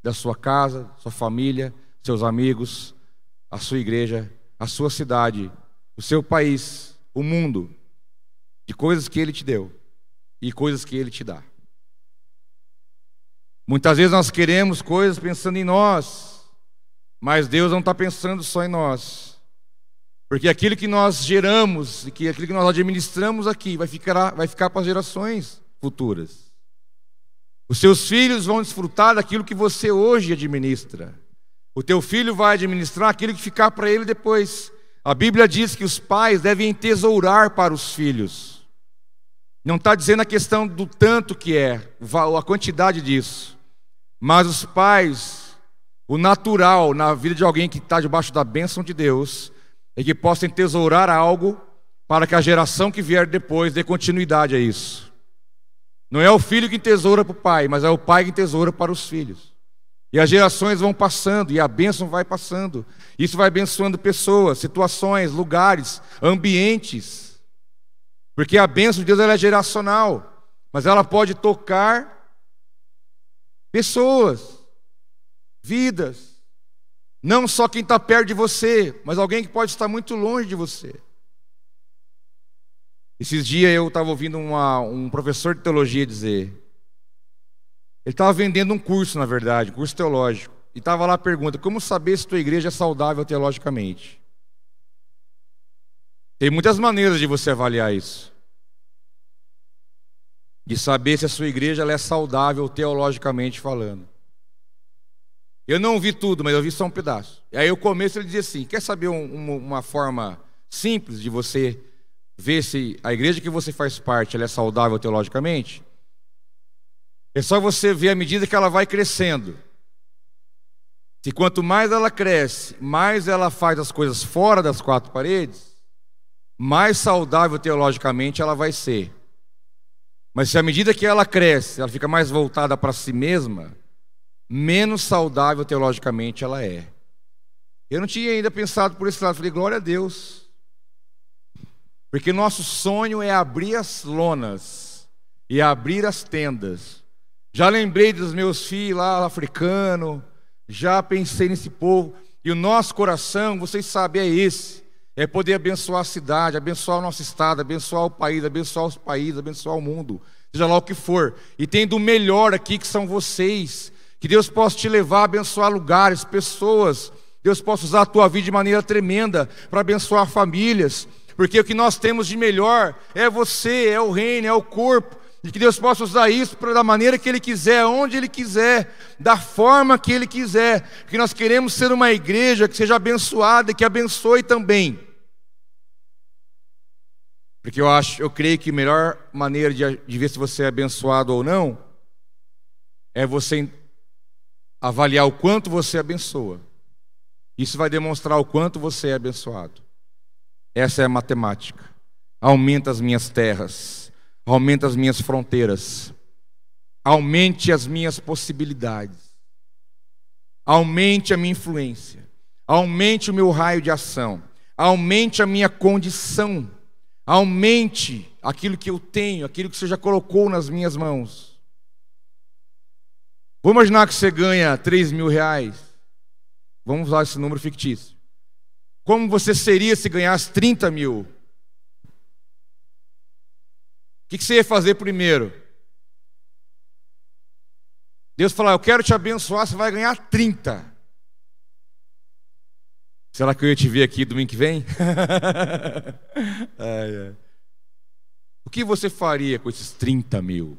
da sua casa, sua família, seus amigos, a sua igreja, a sua cidade, o seu país, o mundo, de coisas que Ele te deu e coisas que Ele te dá. Muitas vezes nós queremos coisas pensando em nós, mas Deus não está pensando só em nós. Porque aquilo que nós geramos, e que aquilo que nós administramos aqui, vai ficar, vai ficar para as gerações futuras. Os seus filhos vão desfrutar daquilo que você hoje administra. O teu filho vai administrar aquilo que ficar para ele depois. A Bíblia diz que os pais devem tesourar para os filhos. Não está dizendo a questão do tanto que é, a quantidade disso. Mas os pais, o natural na vida de alguém que está debaixo da bênção de Deus, é que possam tesourar algo para que a geração que vier depois dê continuidade a isso. Não é o filho que tesoura para o pai, mas é o pai que tesoura para os filhos. E as gerações vão passando, e a bênção vai passando. Isso vai abençoando pessoas, situações, lugares, ambientes. Porque a bênção de Deus é geracional, mas ela pode tocar pessoas, vidas. Não só quem está perto de você, mas alguém que pode estar muito longe de você. Esses dias eu estava ouvindo uma, um professor de teologia dizer. Ele estava vendendo um curso, na verdade, um curso teológico. E estava lá a pergunta: como saber se tua igreja é saudável teologicamente? Tem muitas maneiras de você avaliar isso. De saber se a sua igreja é saudável teologicamente falando. Eu não vi tudo, mas eu vi só um pedaço. E aí o começo ele dizia assim: quer saber um, uma forma simples de você ver se a igreja que você faz parte é saudável teologicamente, é só você ver a medida que ela vai crescendo. Se quanto mais ela cresce, mais ela faz as coisas fora das quatro paredes, mais saudável teologicamente ela vai ser. Mas se à medida que ela cresce, ela fica mais voltada para si mesma, menos saudável teologicamente ela é. Eu não tinha ainda pensado por esse lado, falei, glória a Deus. Porque nosso sonho é abrir as lonas e abrir as tendas. Já lembrei dos meus filhos lá africano, já pensei nesse povo, e o nosso coração, vocês sabem, é esse: é poder abençoar a cidade, abençoar o nosso estado, abençoar o país, abençoar os países, abençoar o mundo, seja lá o que for. E tendo o melhor aqui, que são vocês, que Deus possa te levar a abençoar lugares, pessoas, Deus possa usar a tua vida de maneira tremenda para abençoar famílias, porque o que nós temos de melhor é você, é o reino, é o corpo, e que Deus possa usar isso para da maneira que Ele quiser, onde Ele quiser, da forma que Ele quiser, porque nós queremos ser uma igreja que seja abençoada e que abençoe também. Porque eu acho, eu creio que a melhor maneira de, de ver se você é abençoado ou não é você avaliar o quanto você abençoa. Isso vai demonstrar o quanto você é abençoado. Essa é a matemática. Aumenta as minhas terras, aumenta as minhas fronteiras, aumente as minhas possibilidades, aumente a minha influência, aumente o meu raio de ação, aumente a minha condição, aumente aquilo que eu tenho, aquilo que você já colocou nas minhas mãos. Vamos imaginar que você ganha 3 mil reais. Vamos usar esse número fictício. Como você seria se ganhasse 30 mil? O que você ia fazer primeiro? Deus falou: Eu quero te abençoar, você vai ganhar 30. Será que eu ia te ver aqui domingo que vem? <laughs> ai, ai. O que você faria com esses 30 mil?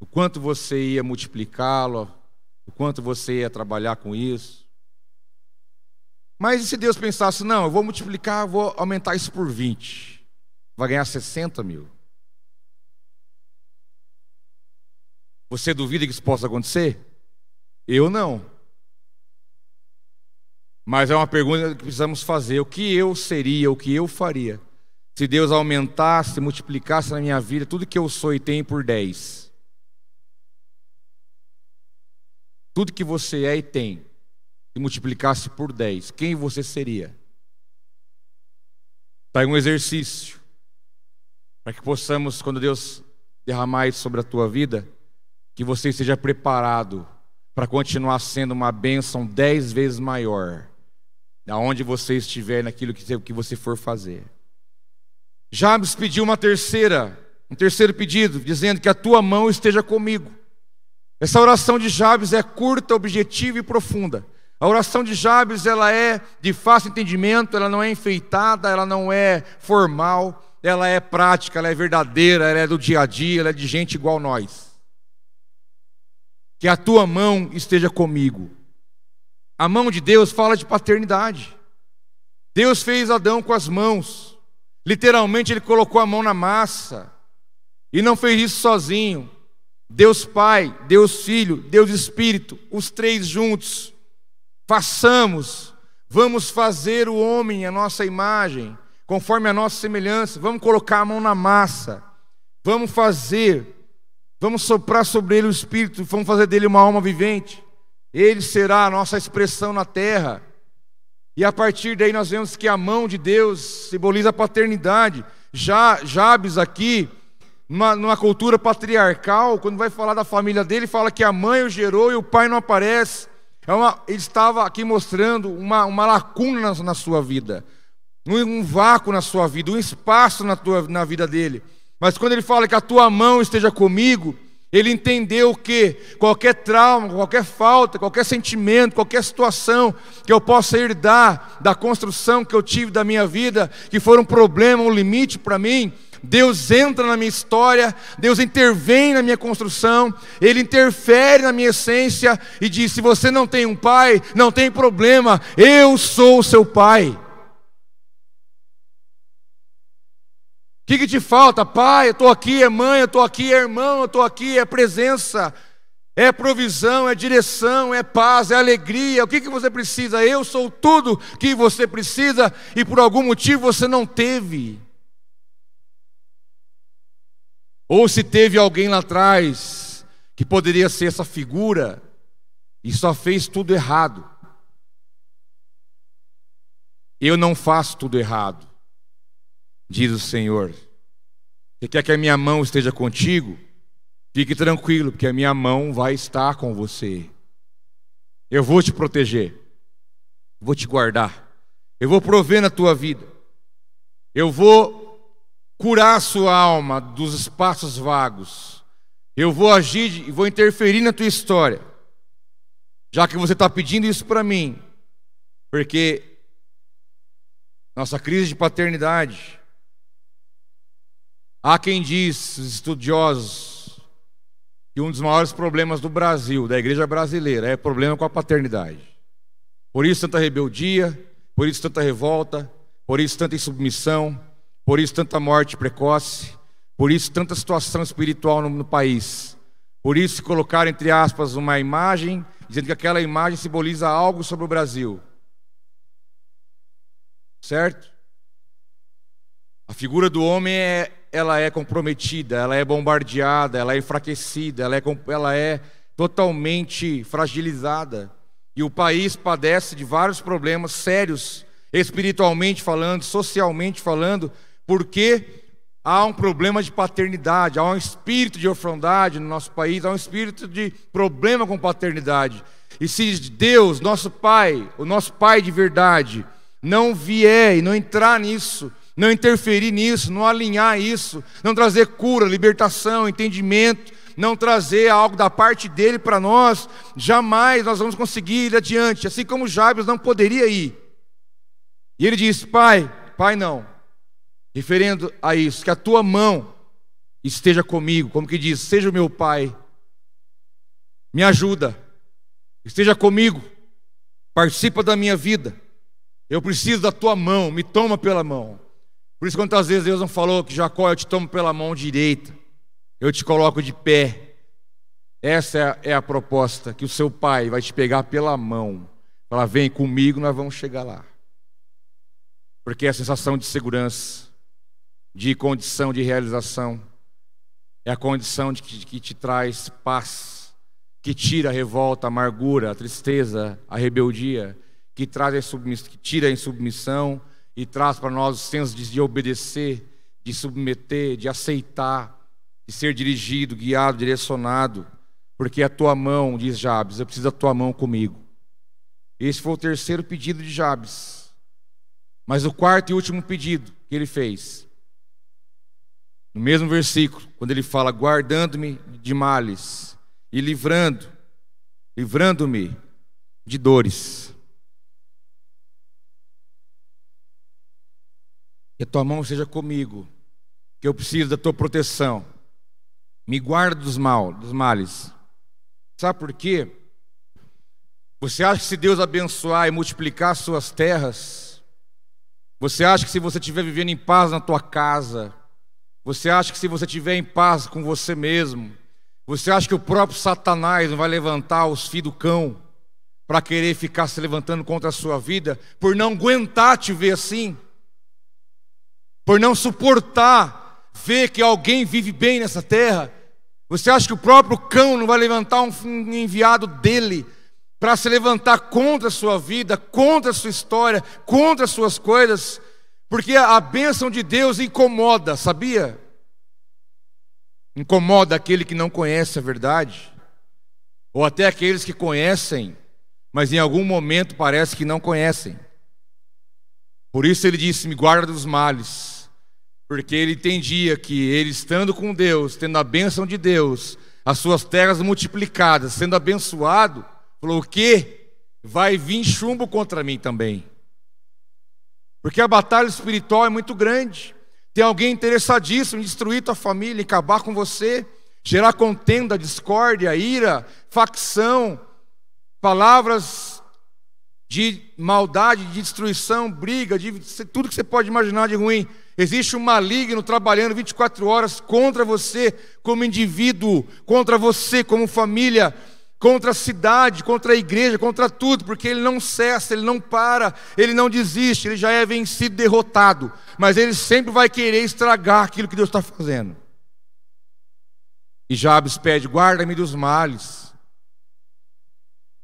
O quanto você ia multiplicá-lo? O quanto você ia trabalhar com isso? Mas e se Deus pensasse, não, eu vou multiplicar, vou aumentar isso por 20, vai ganhar 60 mil. Você duvida que isso possa acontecer? Eu não. Mas é uma pergunta que precisamos fazer: o que eu seria, o que eu faria, se Deus aumentasse, multiplicasse na minha vida tudo que eu sou e tenho por 10? Tudo que você é e tem e multiplicasse por 10, quem você seria? Está aí um exercício para que possamos, quando Deus derramar isso sobre a tua vida, que você esteja preparado para continuar sendo uma bênção dez vezes maior, aonde você estiver, naquilo que você for fazer. Jabes pediu uma terceira, um terceiro pedido, dizendo que a tua mão esteja comigo. Essa oração de Jabes é curta, objetiva e profunda. A oração de Jabes, ela é de fácil entendimento, ela não é enfeitada, ela não é formal, ela é prática, ela é verdadeira, ela é do dia a dia, ela é de gente igual nós. Que a tua mão esteja comigo. A mão de Deus fala de paternidade. Deus fez Adão com as mãos. Literalmente ele colocou a mão na massa. E não fez isso sozinho. Deus Pai, Deus Filho, Deus Espírito, os três juntos Façamos, vamos fazer o homem a nossa imagem, conforme a nossa semelhança, vamos colocar a mão na massa, vamos fazer, vamos soprar sobre ele o Espírito, vamos fazer dele uma alma vivente, ele será a nossa expressão na terra. E a partir daí nós vemos que a mão de Deus simboliza a paternidade. Já Jabes aqui, numa, numa, cultura patriarcal, quando vai falar da família dele, fala que a mãe o gerou e o pai não aparece. É uma, ele estava aqui mostrando uma, uma lacuna na, na sua vida, um, um, vácuo na sua vida, um espaço na, tua, na vida dele. Mas quando ele fala que a tua mão esteja comigo, ele entendeu que qualquer trauma, qualquer falta, qualquer sentimento, qualquer situação que eu possa herdar da construção que eu tive da minha vida, que for um problema, um limite para mim, Deus entra na minha história, Deus intervém na minha construção, Ele interfere na minha essência e diz: se você não tem um pai, não tem problema, eu sou o seu pai. que, que te falta? Pai, eu estou aqui, é mãe, eu estou aqui, é irmão, eu estou aqui, é presença, é provisão, é direção, é paz, é alegria. O que, que você precisa? Eu sou tudo que você precisa e por algum motivo você não teve. Ou se teve alguém lá atrás que poderia ser essa figura e só fez tudo errado. Eu não faço tudo errado diz o Senhor. Você quer que a minha mão esteja contigo? Fique tranquilo, porque a minha mão vai estar com você. Eu vou te proteger, vou te guardar, eu vou prover na tua vida, eu vou curar a sua alma dos espaços vagos, eu vou agir e vou interferir na tua história, já que você está pedindo isso para mim, porque nossa crise de paternidade. Há quem diz, os estudiosos, que um dos maiores problemas do Brasil, da igreja brasileira, é problema com a paternidade. Por isso tanta rebeldia, por isso tanta revolta, por isso tanta insubmissão, por isso tanta morte precoce, por isso tanta situação espiritual no, no país. Por isso colocar entre aspas uma imagem, dizendo que aquela imagem simboliza algo sobre o Brasil. Certo? A figura do homem é, ela é comprometida, ela é bombardeada, ela é enfraquecida, ela é, ela é totalmente fragilizada. E o país padece de vários problemas sérios, espiritualmente falando, socialmente falando, porque há um problema de paternidade, há um espírito de orfandade no nosso país, há um espírito de problema com paternidade. E se Deus, nosso Pai, o nosso Pai de verdade, não vier e não entrar nisso, não interferir nisso, não alinhar isso, não trazer cura, libertação, entendimento, não trazer algo da parte dele para nós, jamais nós vamos conseguir ir adiante, assim como Jabes não poderia ir. E ele disse: Pai, Pai não, referendo a isso, que a tua mão esteja comigo, como que diz, seja o meu Pai, me ajuda, esteja comigo, participa da minha vida. Eu preciso da tua mão, me toma pela mão. Por isso, quantas vezes Deus não falou que Jacó, eu te tomo pela mão direita, eu te coloco de pé. Essa é a, é a proposta, que o seu pai vai te pegar pela mão. Falar, vem comigo, nós vamos chegar lá. Porque é a sensação de segurança, de condição de realização, é a condição de que, que te traz paz, que tira a revolta, a amargura, a tristeza, a rebeldia, que, traz a que tira a insubmissão e traz para nós o senso de obedecer, de submeter, de aceitar, de ser dirigido, guiado, direcionado, porque a tua mão, diz Jabes, eu preciso da tua mão comigo. Esse foi o terceiro pedido de Jabes. Mas o quarto e último pedido que ele fez, no mesmo versículo, quando ele fala: guardando-me de males e livrando, livrando-me de dores. Que a tua mão seja comigo, que eu preciso da tua proteção. Me guarda dos mal, dos males. Sabe por quê? Você acha que se Deus abençoar e multiplicar suas terras, você acha que se você estiver vivendo em paz na tua casa, você acha que se você estiver em paz com você mesmo, você acha que o próprio Satanás não vai levantar os filhos do cão para querer ficar se levantando contra a sua vida, por não aguentar te ver assim? Por não suportar ver que alguém vive bem nessa terra. Você acha que o próprio cão não vai levantar um enviado dele para se levantar contra a sua vida, contra a sua história, contra as suas coisas? Porque a bênção de Deus incomoda, sabia? Incomoda aquele que não conhece a verdade, ou até aqueles que conhecem, mas em algum momento parece que não conhecem. Por isso ele disse: Me guarda dos males porque ele entendia que ele estando com Deus, tendo a bênção de Deus, as suas terras multiplicadas, sendo abençoado, falou: o que? Vai vir chumbo contra mim também. Porque a batalha espiritual é muito grande. Tem alguém interessadíssimo em destruir tua família, acabar com você, gerar contenda, discórdia, ira, facção, palavras de maldade, de destruição, briga, de tudo que você pode imaginar de ruim. Existe um maligno trabalhando 24 horas contra você como indivíduo, contra você como família, contra a cidade, contra a igreja, contra tudo, porque ele não cessa, ele não para, ele não desiste, ele já é vencido, derrotado, mas ele sempre vai querer estragar aquilo que Deus está fazendo. E Jabes pede: guarda-me dos males,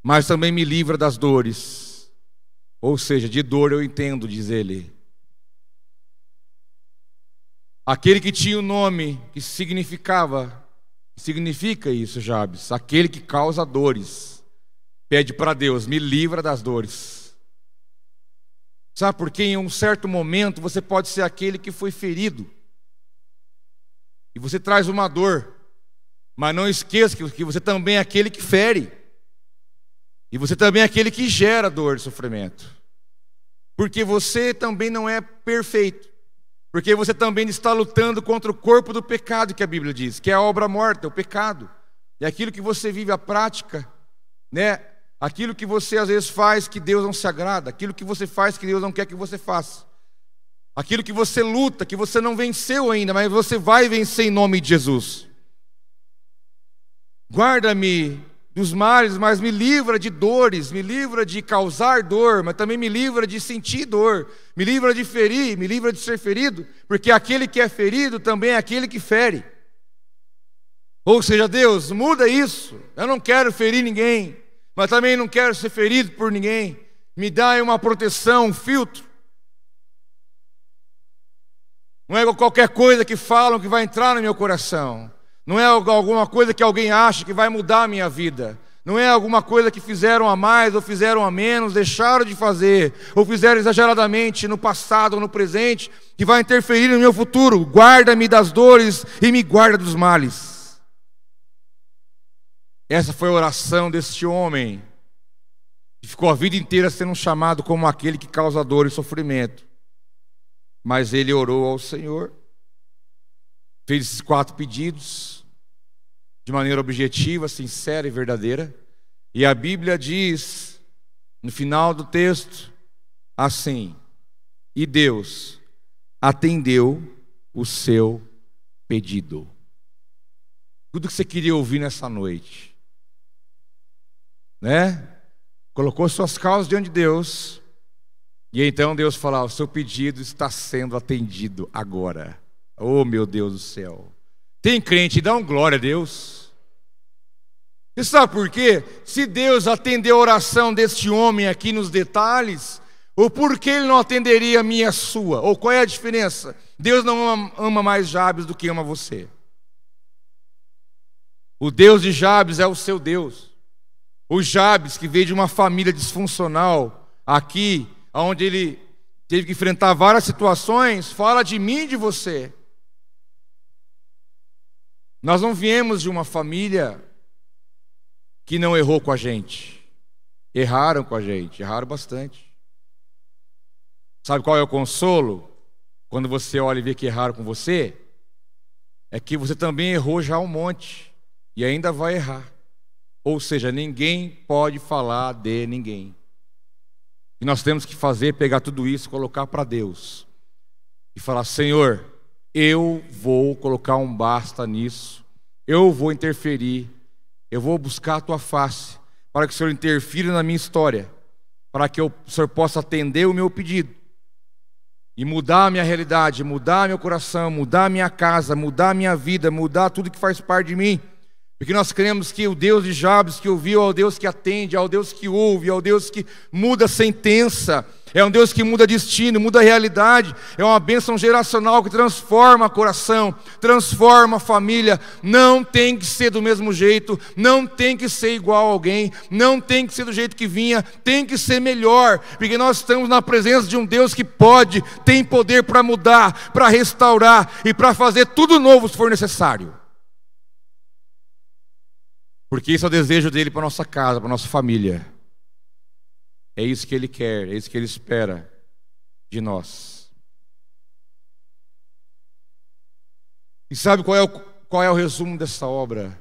mas também me livra das dores. Ou seja, de dor eu entendo, diz ele. Aquele que tinha o um nome que significava, significa isso, Jabes, aquele que causa dores, pede para Deus: me livra das dores. Sabe por quê? Em um certo momento você pode ser aquele que foi ferido, e você traz uma dor, mas não esqueça que você também é aquele que fere, e você também é aquele que gera dor e sofrimento, porque você também não é perfeito. Porque você também está lutando contra o corpo do pecado, que a Bíblia diz, que é a obra morta, o pecado. É aquilo que você vive a prática, né? Aquilo que você às vezes faz que Deus não se agrada, aquilo que você faz que Deus não quer que você faça. Aquilo que você luta, que você não venceu ainda, mas você vai vencer em nome de Jesus. Guarda-me dos males, mas me livra de dores, me livra de causar dor, mas também me livra de sentir dor, me livra de ferir, me livra de ser ferido, porque aquele que é ferido também é aquele que fere. Ou seja, Deus, muda isso. Eu não quero ferir ninguém, mas também não quero ser ferido por ninguém. Me dá uma proteção, um filtro. Não é qualquer coisa que falam que vai entrar no meu coração. Não é alguma coisa que alguém acha que vai mudar a minha vida. Não é alguma coisa que fizeram a mais ou fizeram a menos, deixaram de fazer, ou fizeram exageradamente no passado ou no presente, que vai interferir no meu futuro. Guarda-me das dores e me guarda dos males. Essa foi a oração deste homem, que ficou a vida inteira sendo chamado como aquele que causa dor e sofrimento. Mas ele orou ao Senhor, fez esses quatro pedidos de maneira objetiva, sincera e verdadeira. E a Bíblia diz, no final do texto, assim: E Deus atendeu o seu pedido. Tudo que você queria ouvir nessa noite, né? Colocou suas causas diante de Deus, e então Deus fala: O seu pedido está sendo atendido agora. Oh, meu Deus do céu. Tem crente, dá um glória a Deus. E sabe por quê? Se Deus atendeu a oração deste homem aqui nos detalhes, ou por que ele não atenderia a minha sua? Ou qual é a diferença? Deus não ama mais Jabes do que ama você. O Deus de Jabes é o seu Deus. O Jabes, que veio de uma família disfuncional, aqui, onde ele teve que enfrentar várias situações, fala de mim e de você. Nós não viemos de uma família que não errou com a gente. Erraram com a gente, erraram bastante. Sabe qual é o consolo? Quando você olha e vê que erraram com você, é que você também errou já um monte e ainda vai errar. Ou seja, ninguém pode falar de ninguém. E nós temos que fazer, pegar tudo isso, colocar para Deus e falar: Senhor, eu vou colocar um basta nisso, eu vou interferir, eu vou buscar a tua face, para que o Senhor interfira na minha história, para que o Senhor possa atender o meu pedido e mudar a minha realidade, mudar meu coração, mudar a minha casa, mudar a minha vida, mudar tudo que faz parte de mim. Porque nós cremos que o Deus de Jabes que ouviu é o Deus que atende, é o Deus que ouve, é o Deus que muda sentença, é um Deus que muda destino, muda realidade, é uma bênção geracional que transforma coração, transforma família. Não tem que ser do mesmo jeito, não tem que ser igual a alguém, não tem que ser do jeito que vinha, tem que ser melhor, porque nós estamos na presença de um Deus que pode, tem poder para mudar, para restaurar e para fazer tudo novo se for necessário. Porque isso é o desejo dele para nossa casa, para nossa família. É isso que ele quer, é isso que ele espera de nós. E sabe qual é o, qual é o resumo dessa obra?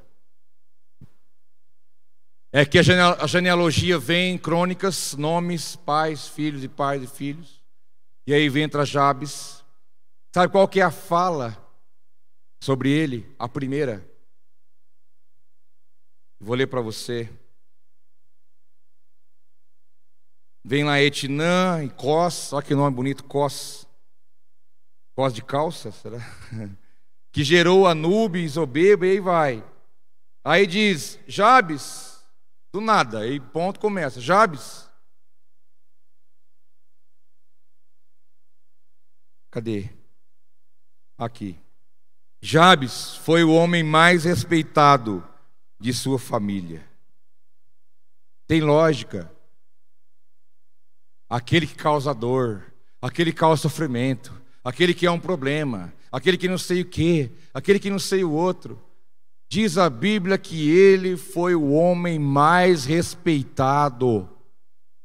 É que a genealogia vem em crônicas, nomes, pais, filhos e pais e filhos. E aí vem entra Jabes. Sabe qual que é a fala sobre ele? A primeira. Vou ler para você. Vem lá Etnã e Cos, olha que nome bonito, Cos. Cos de calça, será? <laughs> Que gerou Anubis, Obeba e aí vai. Aí diz: Jabes, do nada, aí ponto começa: Jabes. Cadê? Aqui. Jabes foi o homem mais respeitado de sua família. Tem lógica. Aquele que causa dor, aquele que causa sofrimento, aquele que é um problema, aquele que não sei o que, aquele que não sei o outro. Diz a Bíblia que ele foi o homem mais respeitado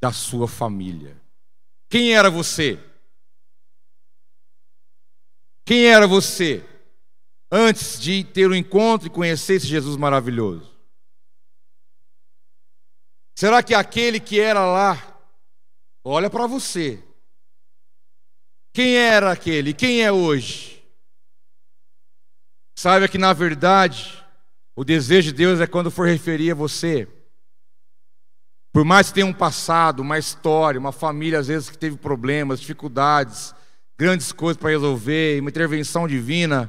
da sua família. Quem era você? Quem era você? Antes de ter o um encontro e conhecer esse Jesus maravilhoso? Será que aquele que era lá, olha para você, quem era aquele? Quem é hoje? Saiba que na verdade, o desejo de Deus é quando for referir a você. Por mais que tenha um passado, uma história, uma família às vezes que teve problemas, dificuldades, grandes coisas para resolver, uma intervenção divina,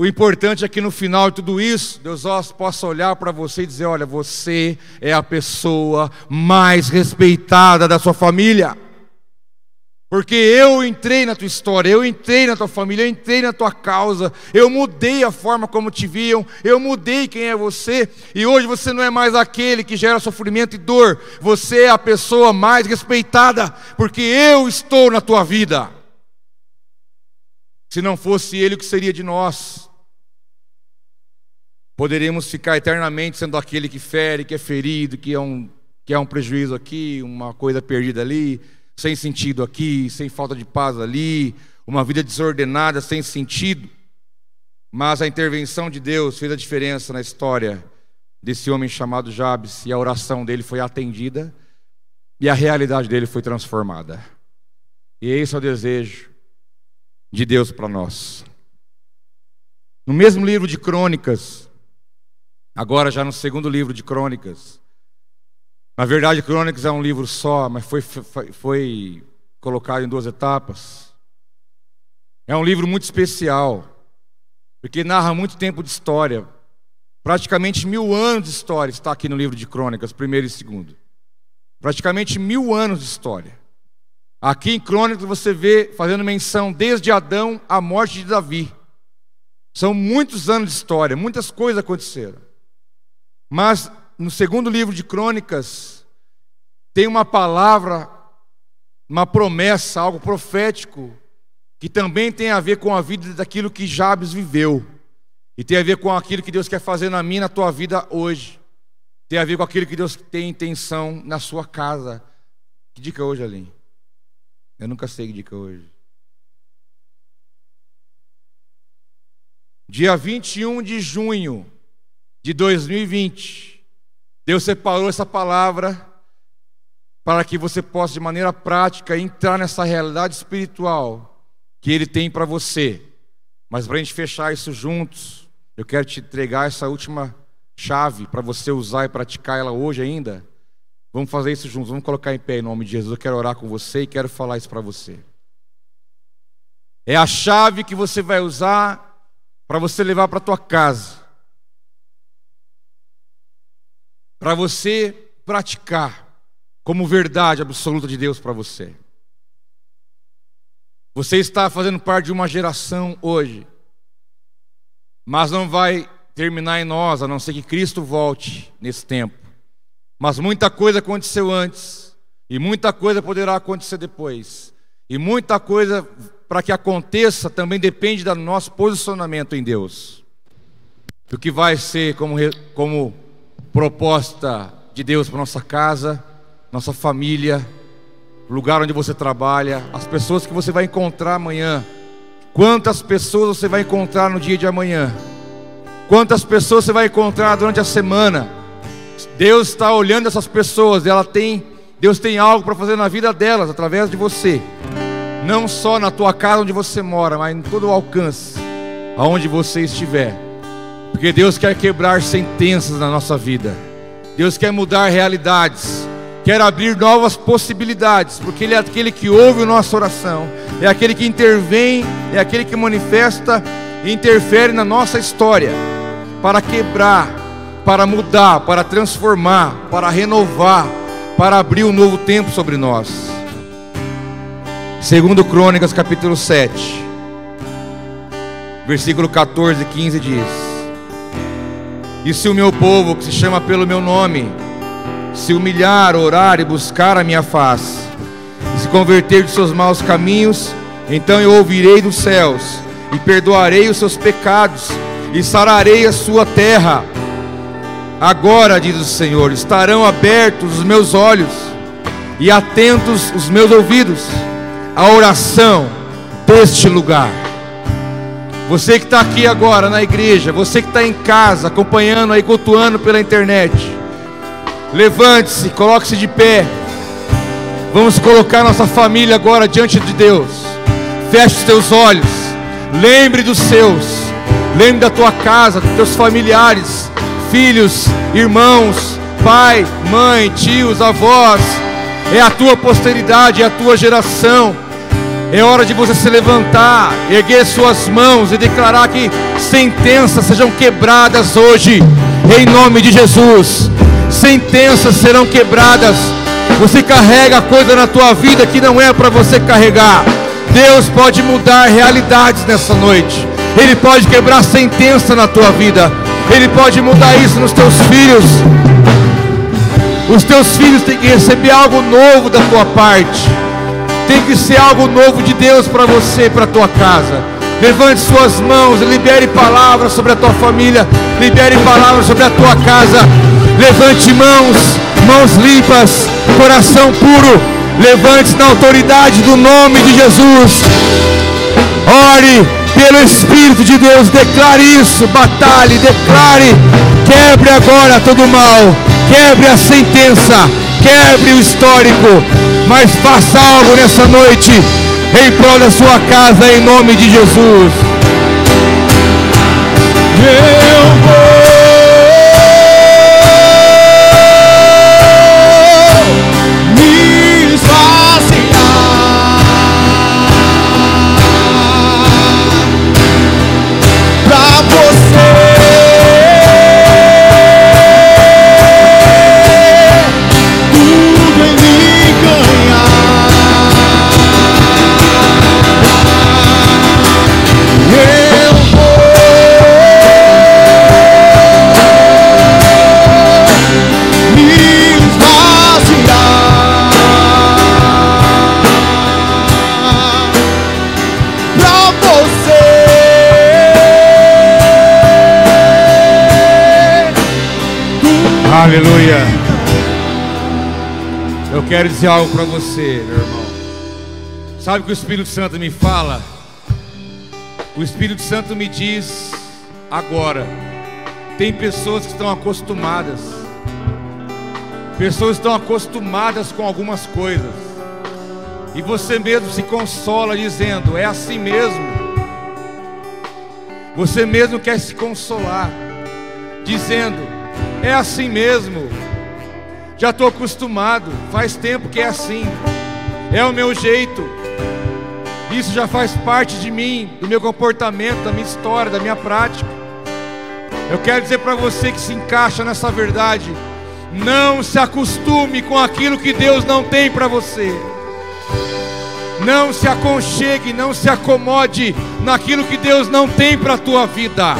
o importante é que no final de tudo isso, Deus possa olhar para você e dizer: olha, você é a pessoa mais respeitada da sua família. Porque eu entrei na tua história, eu entrei na tua família, eu entrei na tua causa, eu mudei a forma como te viam, eu mudei quem é você, e hoje você não é mais aquele que gera sofrimento e dor, você é a pessoa mais respeitada, porque eu estou na tua vida. Se não fosse Ele, o que seria de nós? Poderíamos ficar eternamente sendo aquele que fere, que é ferido, que é um, que é um prejuízo aqui, uma coisa perdida ali, sem sentido aqui, sem falta de paz ali, uma vida desordenada, sem sentido. Mas a intervenção de Deus fez a diferença na história desse homem chamado Jabes, e a oração dele foi atendida, e a realidade dele foi transformada. E esse é o desejo de Deus para nós. No mesmo livro de Crônicas, Agora, já no segundo livro de Crônicas. Na verdade, Crônicas é um livro só, mas foi, foi, foi colocado em duas etapas. É um livro muito especial, porque narra muito tempo de história. Praticamente mil anos de história está aqui no livro de Crônicas, primeiro e segundo. Praticamente mil anos de história. Aqui em Crônicas você vê fazendo menção desde Adão à morte de Davi. São muitos anos de história, muitas coisas aconteceram. Mas no segundo livro de Crônicas, tem uma palavra, uma promessa, algo profético, que também tem a ver com a vida daquilo que Jabes viveu. E tem a ver com aquilo que Deus quer fazer na minha, na tua vida hoje. Tem a ver com aquilo que Deus tem intenção na sua casa. Que dica hoje, Aline? Eu nunca sei que dica hoje. Dia 21 de junho de 2020, Deus separou essa palavra para que você possa, de maneira prática, entrar nessa realidade espiritual que Ele tem para você. Mas para a gente fechar isso juntos, eu quero te entregar essa última chave para você usar e praticar ela hoje ainda. Vamos fazer isso juntos, vamos colocar em pé em nome de Jesus. Eu quero orar com você e quero falar isso para você. É a chave que você vai usar para você levar para tua casa. Para você praticar como verdade absoluta de Deus para você. Você está fazendo parte de uma geração hoje, mas não vai terminar em nós, a não ser que Cristo volte nesse tempo. Mas muita coisa aconteceu antes, e muita coisa poderá acontecer depois, e muita coisa para que aconteça também depende do nosso posicionamento em Deus, do que vai ser como, como proposta de Deus para nossa casa, nossa família, lugar onde você trabalha, as pessoas que você vai encontrar amanhã. Quantas pessoas você vai encontrar no dia de amanhã? Quantas pessoas você vai encontrar durante a semana? Deus está olhando essas pessoas, ela tem, Deus tem algo para fazer na vida delas através de você. Não só na tua casa onde você mora, mas em todo o alcance, aonde você estiver. Porque Deus quer quebrar sentenças na nossa vida. Deus quer mudar realidades. Quer abrir novas possibilidades, porque Ele é aquele que ouve a nossa oração, é aquele que intervém, é aquele que manifesta e interfere na nossa história. para quebrar, para mudar, para transformar, para renovar, para abrir um novo tempo sobre nós. Segundo Crônicas, capítulo 7, versículo 14 e 15 diz: E se o meu povo, que se chama pelo meu nome, se humilhar, orar e buscar a minha face, e se converter de seus maus caminhos, então eu ouvirei dos céus e perdoarei os seus pecados e sararei a sua terra. Agora, diz o Senhor, estarão abertos os meus olhos e atentos os meus ouvidos à oração deste lugar. Você que está aqui agora na igreja, você que está em casa, acompanhando aí, cultuando pela internet, levante-se, coloque-se de pé. Vamos colocar nossa família agora diante de Deus. Feche os teus olhos, lembre dos seus. Lembre da tua casa, dos teus familiares, filhos, irmãos, pai, mãe, tios, avós. É a tua posteridade, é a tua geração. É hora de você se levantar, erguer suas mãos e declarar que sentenças sejam quebradas hoje, em nome de Jesus. Sentenças serão quebradas. Você carrega coisa na tua vida que não é para você carregar. Deus pode mudar realidades nessa noite. Ele pode quebrar sentença na tua vida. Ele pode mudar isso nos teus filhos. Os teus filhos têm que receber algo novo da tua parte. Tem que ser algo novo de Deus para você, para a tua casa. Levante suas mãos, libere palavras sobre a tua família, libere palavras sobre a tua casa. Levante mãos, mãos limpas, coração puro. Levante na autoridade do nome de Jesus. Ore pelo Espírito de Deus, declare isso, batalhe, declare, quebre agora todo mal, quebre a sentença, quebre o histórico, mas faça algo nessa noite em prol da sua casa, em nome de Jesus. Eu vou. Aleluia. Eu quero dizer algo para você, meu irmão. Sabe o que o Espírito Santo me fala? O Espírito Santo me diz agora. Tem pessoas que estão acostumadas. Pessoas estão acostumadas com algumas coisas. E você mesmo se consola dizendo: "É assim mesmo". Você mesmo quer se consolar dizendo: é assim mesmo. Já estou acostumado. Faz tempo que é assim. É o meu jeito. Isso já faz parte de mim, do meu comportamento, da minha história, da minha prática. Eu quero dizer para você que se encaixa nessa verdade. Não se acostume com aquilo que Deus não tem para você. Não se aconchegue, não se acomode naquilo que Deus não tem para a tua vida.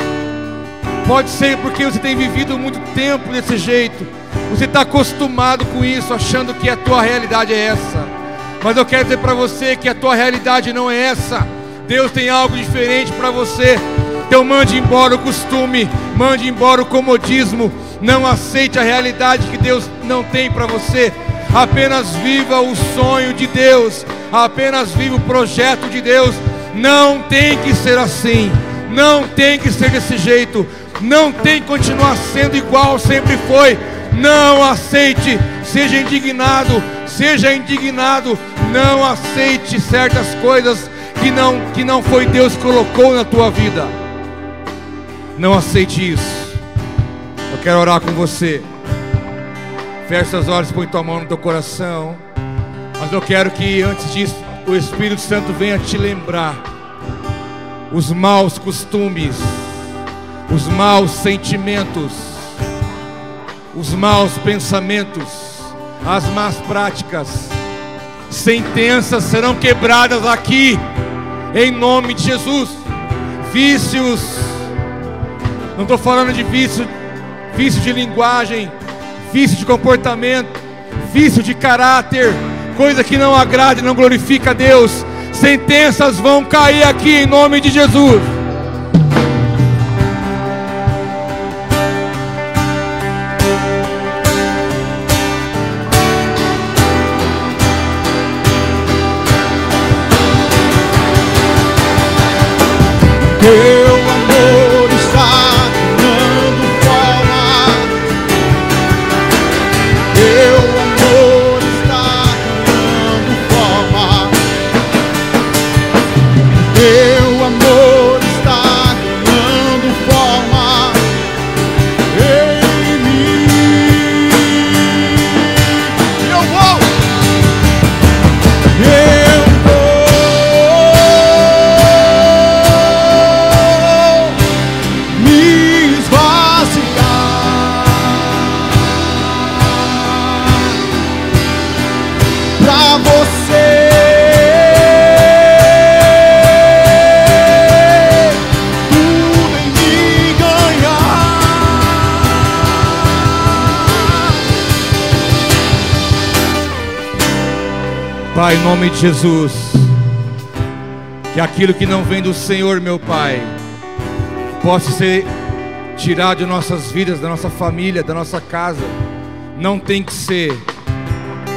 Pode ser porque você tem vivido muito tempo desse jeito. Você está acostumado com isso, achando que a tua realidade é essa. Mas eu quero dizer para você que a tua realidade não é essa. Deus tem algo diferente para você. Então mande embora o costume, mande embora o comodismo. Não aceite a realidade que Deus não tem para você. Apenas viva o sonho de Deus. Apenas viva o projeto de Deus. Não tem que ser assim. Não tem que ser desse jeito não tem que continuar sendo igual sempre foi. Não aceite, seja indignado, seja indignado, não aceite certas coisas que não que não foi Deus que colocou na tua vida. Não aceite isso. Eu quero orar com você. Feche as olhos, põe tua mão no teu coração. Mas eu quero que antes disso o Espírito Santo venha te lembrar os maus costumes os maus sentimentos, os maus pensamentos, as más práticas. Sentenças serão quebradas aqui, em nome de Jesus. Vícios, não estou falando de vício, vício de linguagem, vício de comportamento, vício de caráter, coisa que não agrada e não glorifica a Deus. Sentenças vão cair aqui em nome de Jesus. Pai, em nome de Jesus, que aquilo que não vem do Senhor, meu Pai, possa ser tirado de nossas vidas, da nossa família, da nossa casa. Não tem que ser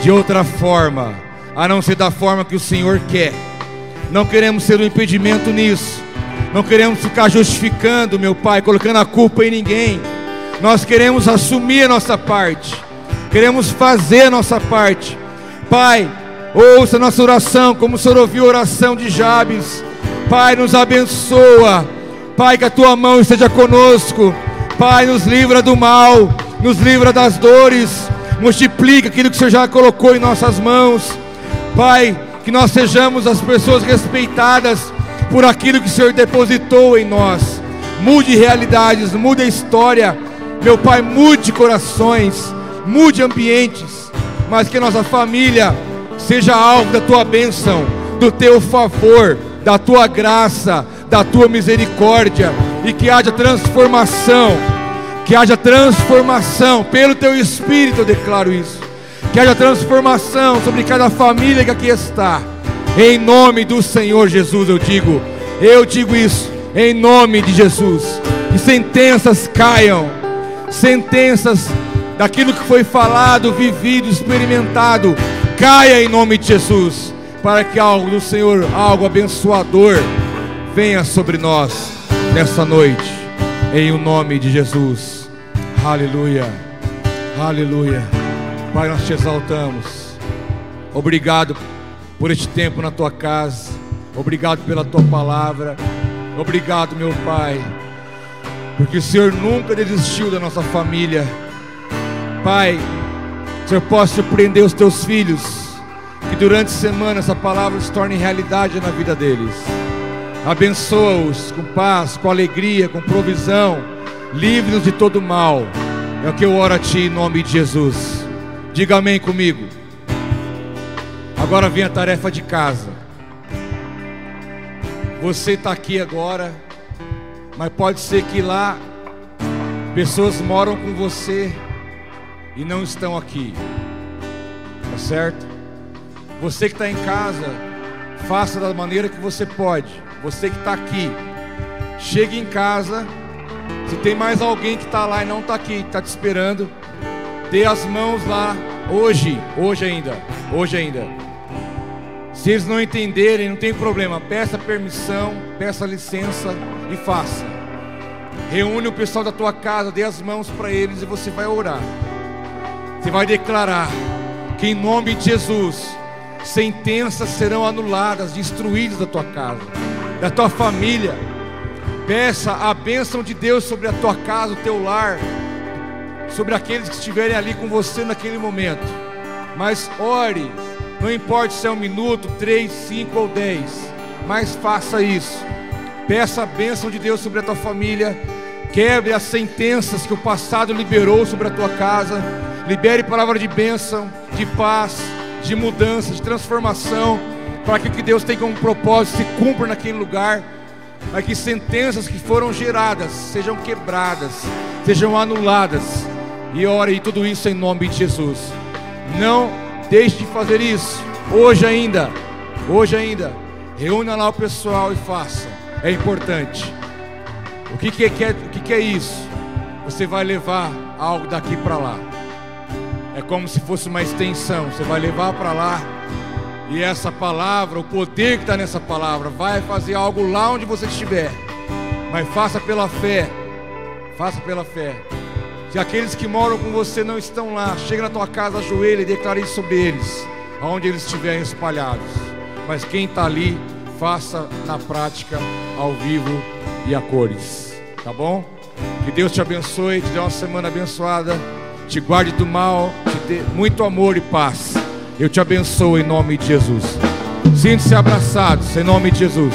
de outra forma, a não ser da forma que o Senhor quer. Não queremos ser um impedimento nisso. Não queremos ficar justificando, meu Pai, colocando a culpa em ninguém. Nós queremos assumir a nossa parte. Queremos fazer a nossa parte. Pai, ouça a nossa oração, como o Senhor ouviu a oração de Jabes. Pai, nos abençoa. Pai, que a tua mão esteja conosco. Pai, nos livra do mal, nos livra das dores. Multiplica aquilo que o Senhor já colocou em nossas mãos. Pai, que nós sejamos as pessoas respeitadas por aquilo que o Senhor depositou em nós. Mude realidades, mude a história. Meu Pai, mude corações, mude ambientes, mas que nossa família seja alvo da tua bênção, do teu favor, da tua graça, da tua misericórdia e que haja transformação, que haja transformação pelo teu espírito, eu declaro isso. Que haja transformação sobre cada família que aqui está. Em nome do Senhor Jesus eu digo, eu digo isso, em nome de Jesus. Que sentenças caiam, sentenças daquilo que foi falado, vivido, experimentado, caia em nome de Jesus, para que algo do Senhor, algo abençoador, venha sobre nós nessa noite, em o nome de Jesus. Aleluia, aleluia. Pai, nós te exaltamos. Obrigado por este tempo na tua casa. Obrigado pela tua palavra. Obrigado, meu Pai, porque o Senhor nunca desistiu da nossa família. Pai, Senhor possa surpreender os teus filhos, que durante a semana essa palavra se torne realidade na vida deles. Abençoa-os com paz, com alegria, com provisão, livre-nos de todo mal. É o que eu oro a Ti em nome de Jesus. Diga amém comigo. Agora vem a tarefa de casa. Você está aqui agora, mas pode ser que lá pessoas moram com você e não estão aqui. Tá certo? Você que está em casa, faça da maneira que você pode. Você que está aqui, chegue em casa. Se tem mais alguém que está lá e não está aqui, está te esperando, dê as mãos lá hoje, hoje ainda, hoje ainda. Se eles não entenderem, não tem problema. Peça permissão, peça licença e faça. Reúne o pessoal da tua casa, dê as mãos para eles e você vai orar. Você vai declarar que em nome de Jesus, sentenças serão anuladas, destruídas da tua casa, da tua família. Peça a bênção de Deus sobre a tua casa, o teu lar, sobre aqueles que estiverem ali com você naquele momento. Mas ore, não importa se é um minuto, três, cinco ou dez, mas faça isso. Peça a bênção de Deus sobre a tua família. Quebre as sentenças que o passado liberou sobre a tua casa. Libere palavra de bênção, de paz, de mudança, de transformação, para que o que Deus tem como propósito se cumpra naquele lugar. Para que sentenças que foram geradas sejam quebradas, sejam anuladas. E ore tudo isso em nome de Jesus. Não deixe de fazer isso. Hoje ainda, hoje ainda, reúna lá o pessoal e faça. É importante. O que, que, é, o que, que é isso? Você vai levar algo daqui para lá. É como se fosse uma extensão. Você vai levar para lá. E essa palavra, o poder que está nessa palavra, vai fazer algo lá onde você estiver. Mas faça pela fé. Faça pela fé. Se aqueles que moram com você não estão lá, chega na tua casa, ajoelha e declare isso sobre eles, aonde eles estiverem espalhados. Mas quem está ali, faça na prática, ao vivo e a cores. Tá bom? Que Deus te abençoe, te dê uma semana abençoada, te guarde do mal, te dê muito amor e paz. Eu te abençoo em nome de Jesus. Sinta-se abraçados em nome de Jesus.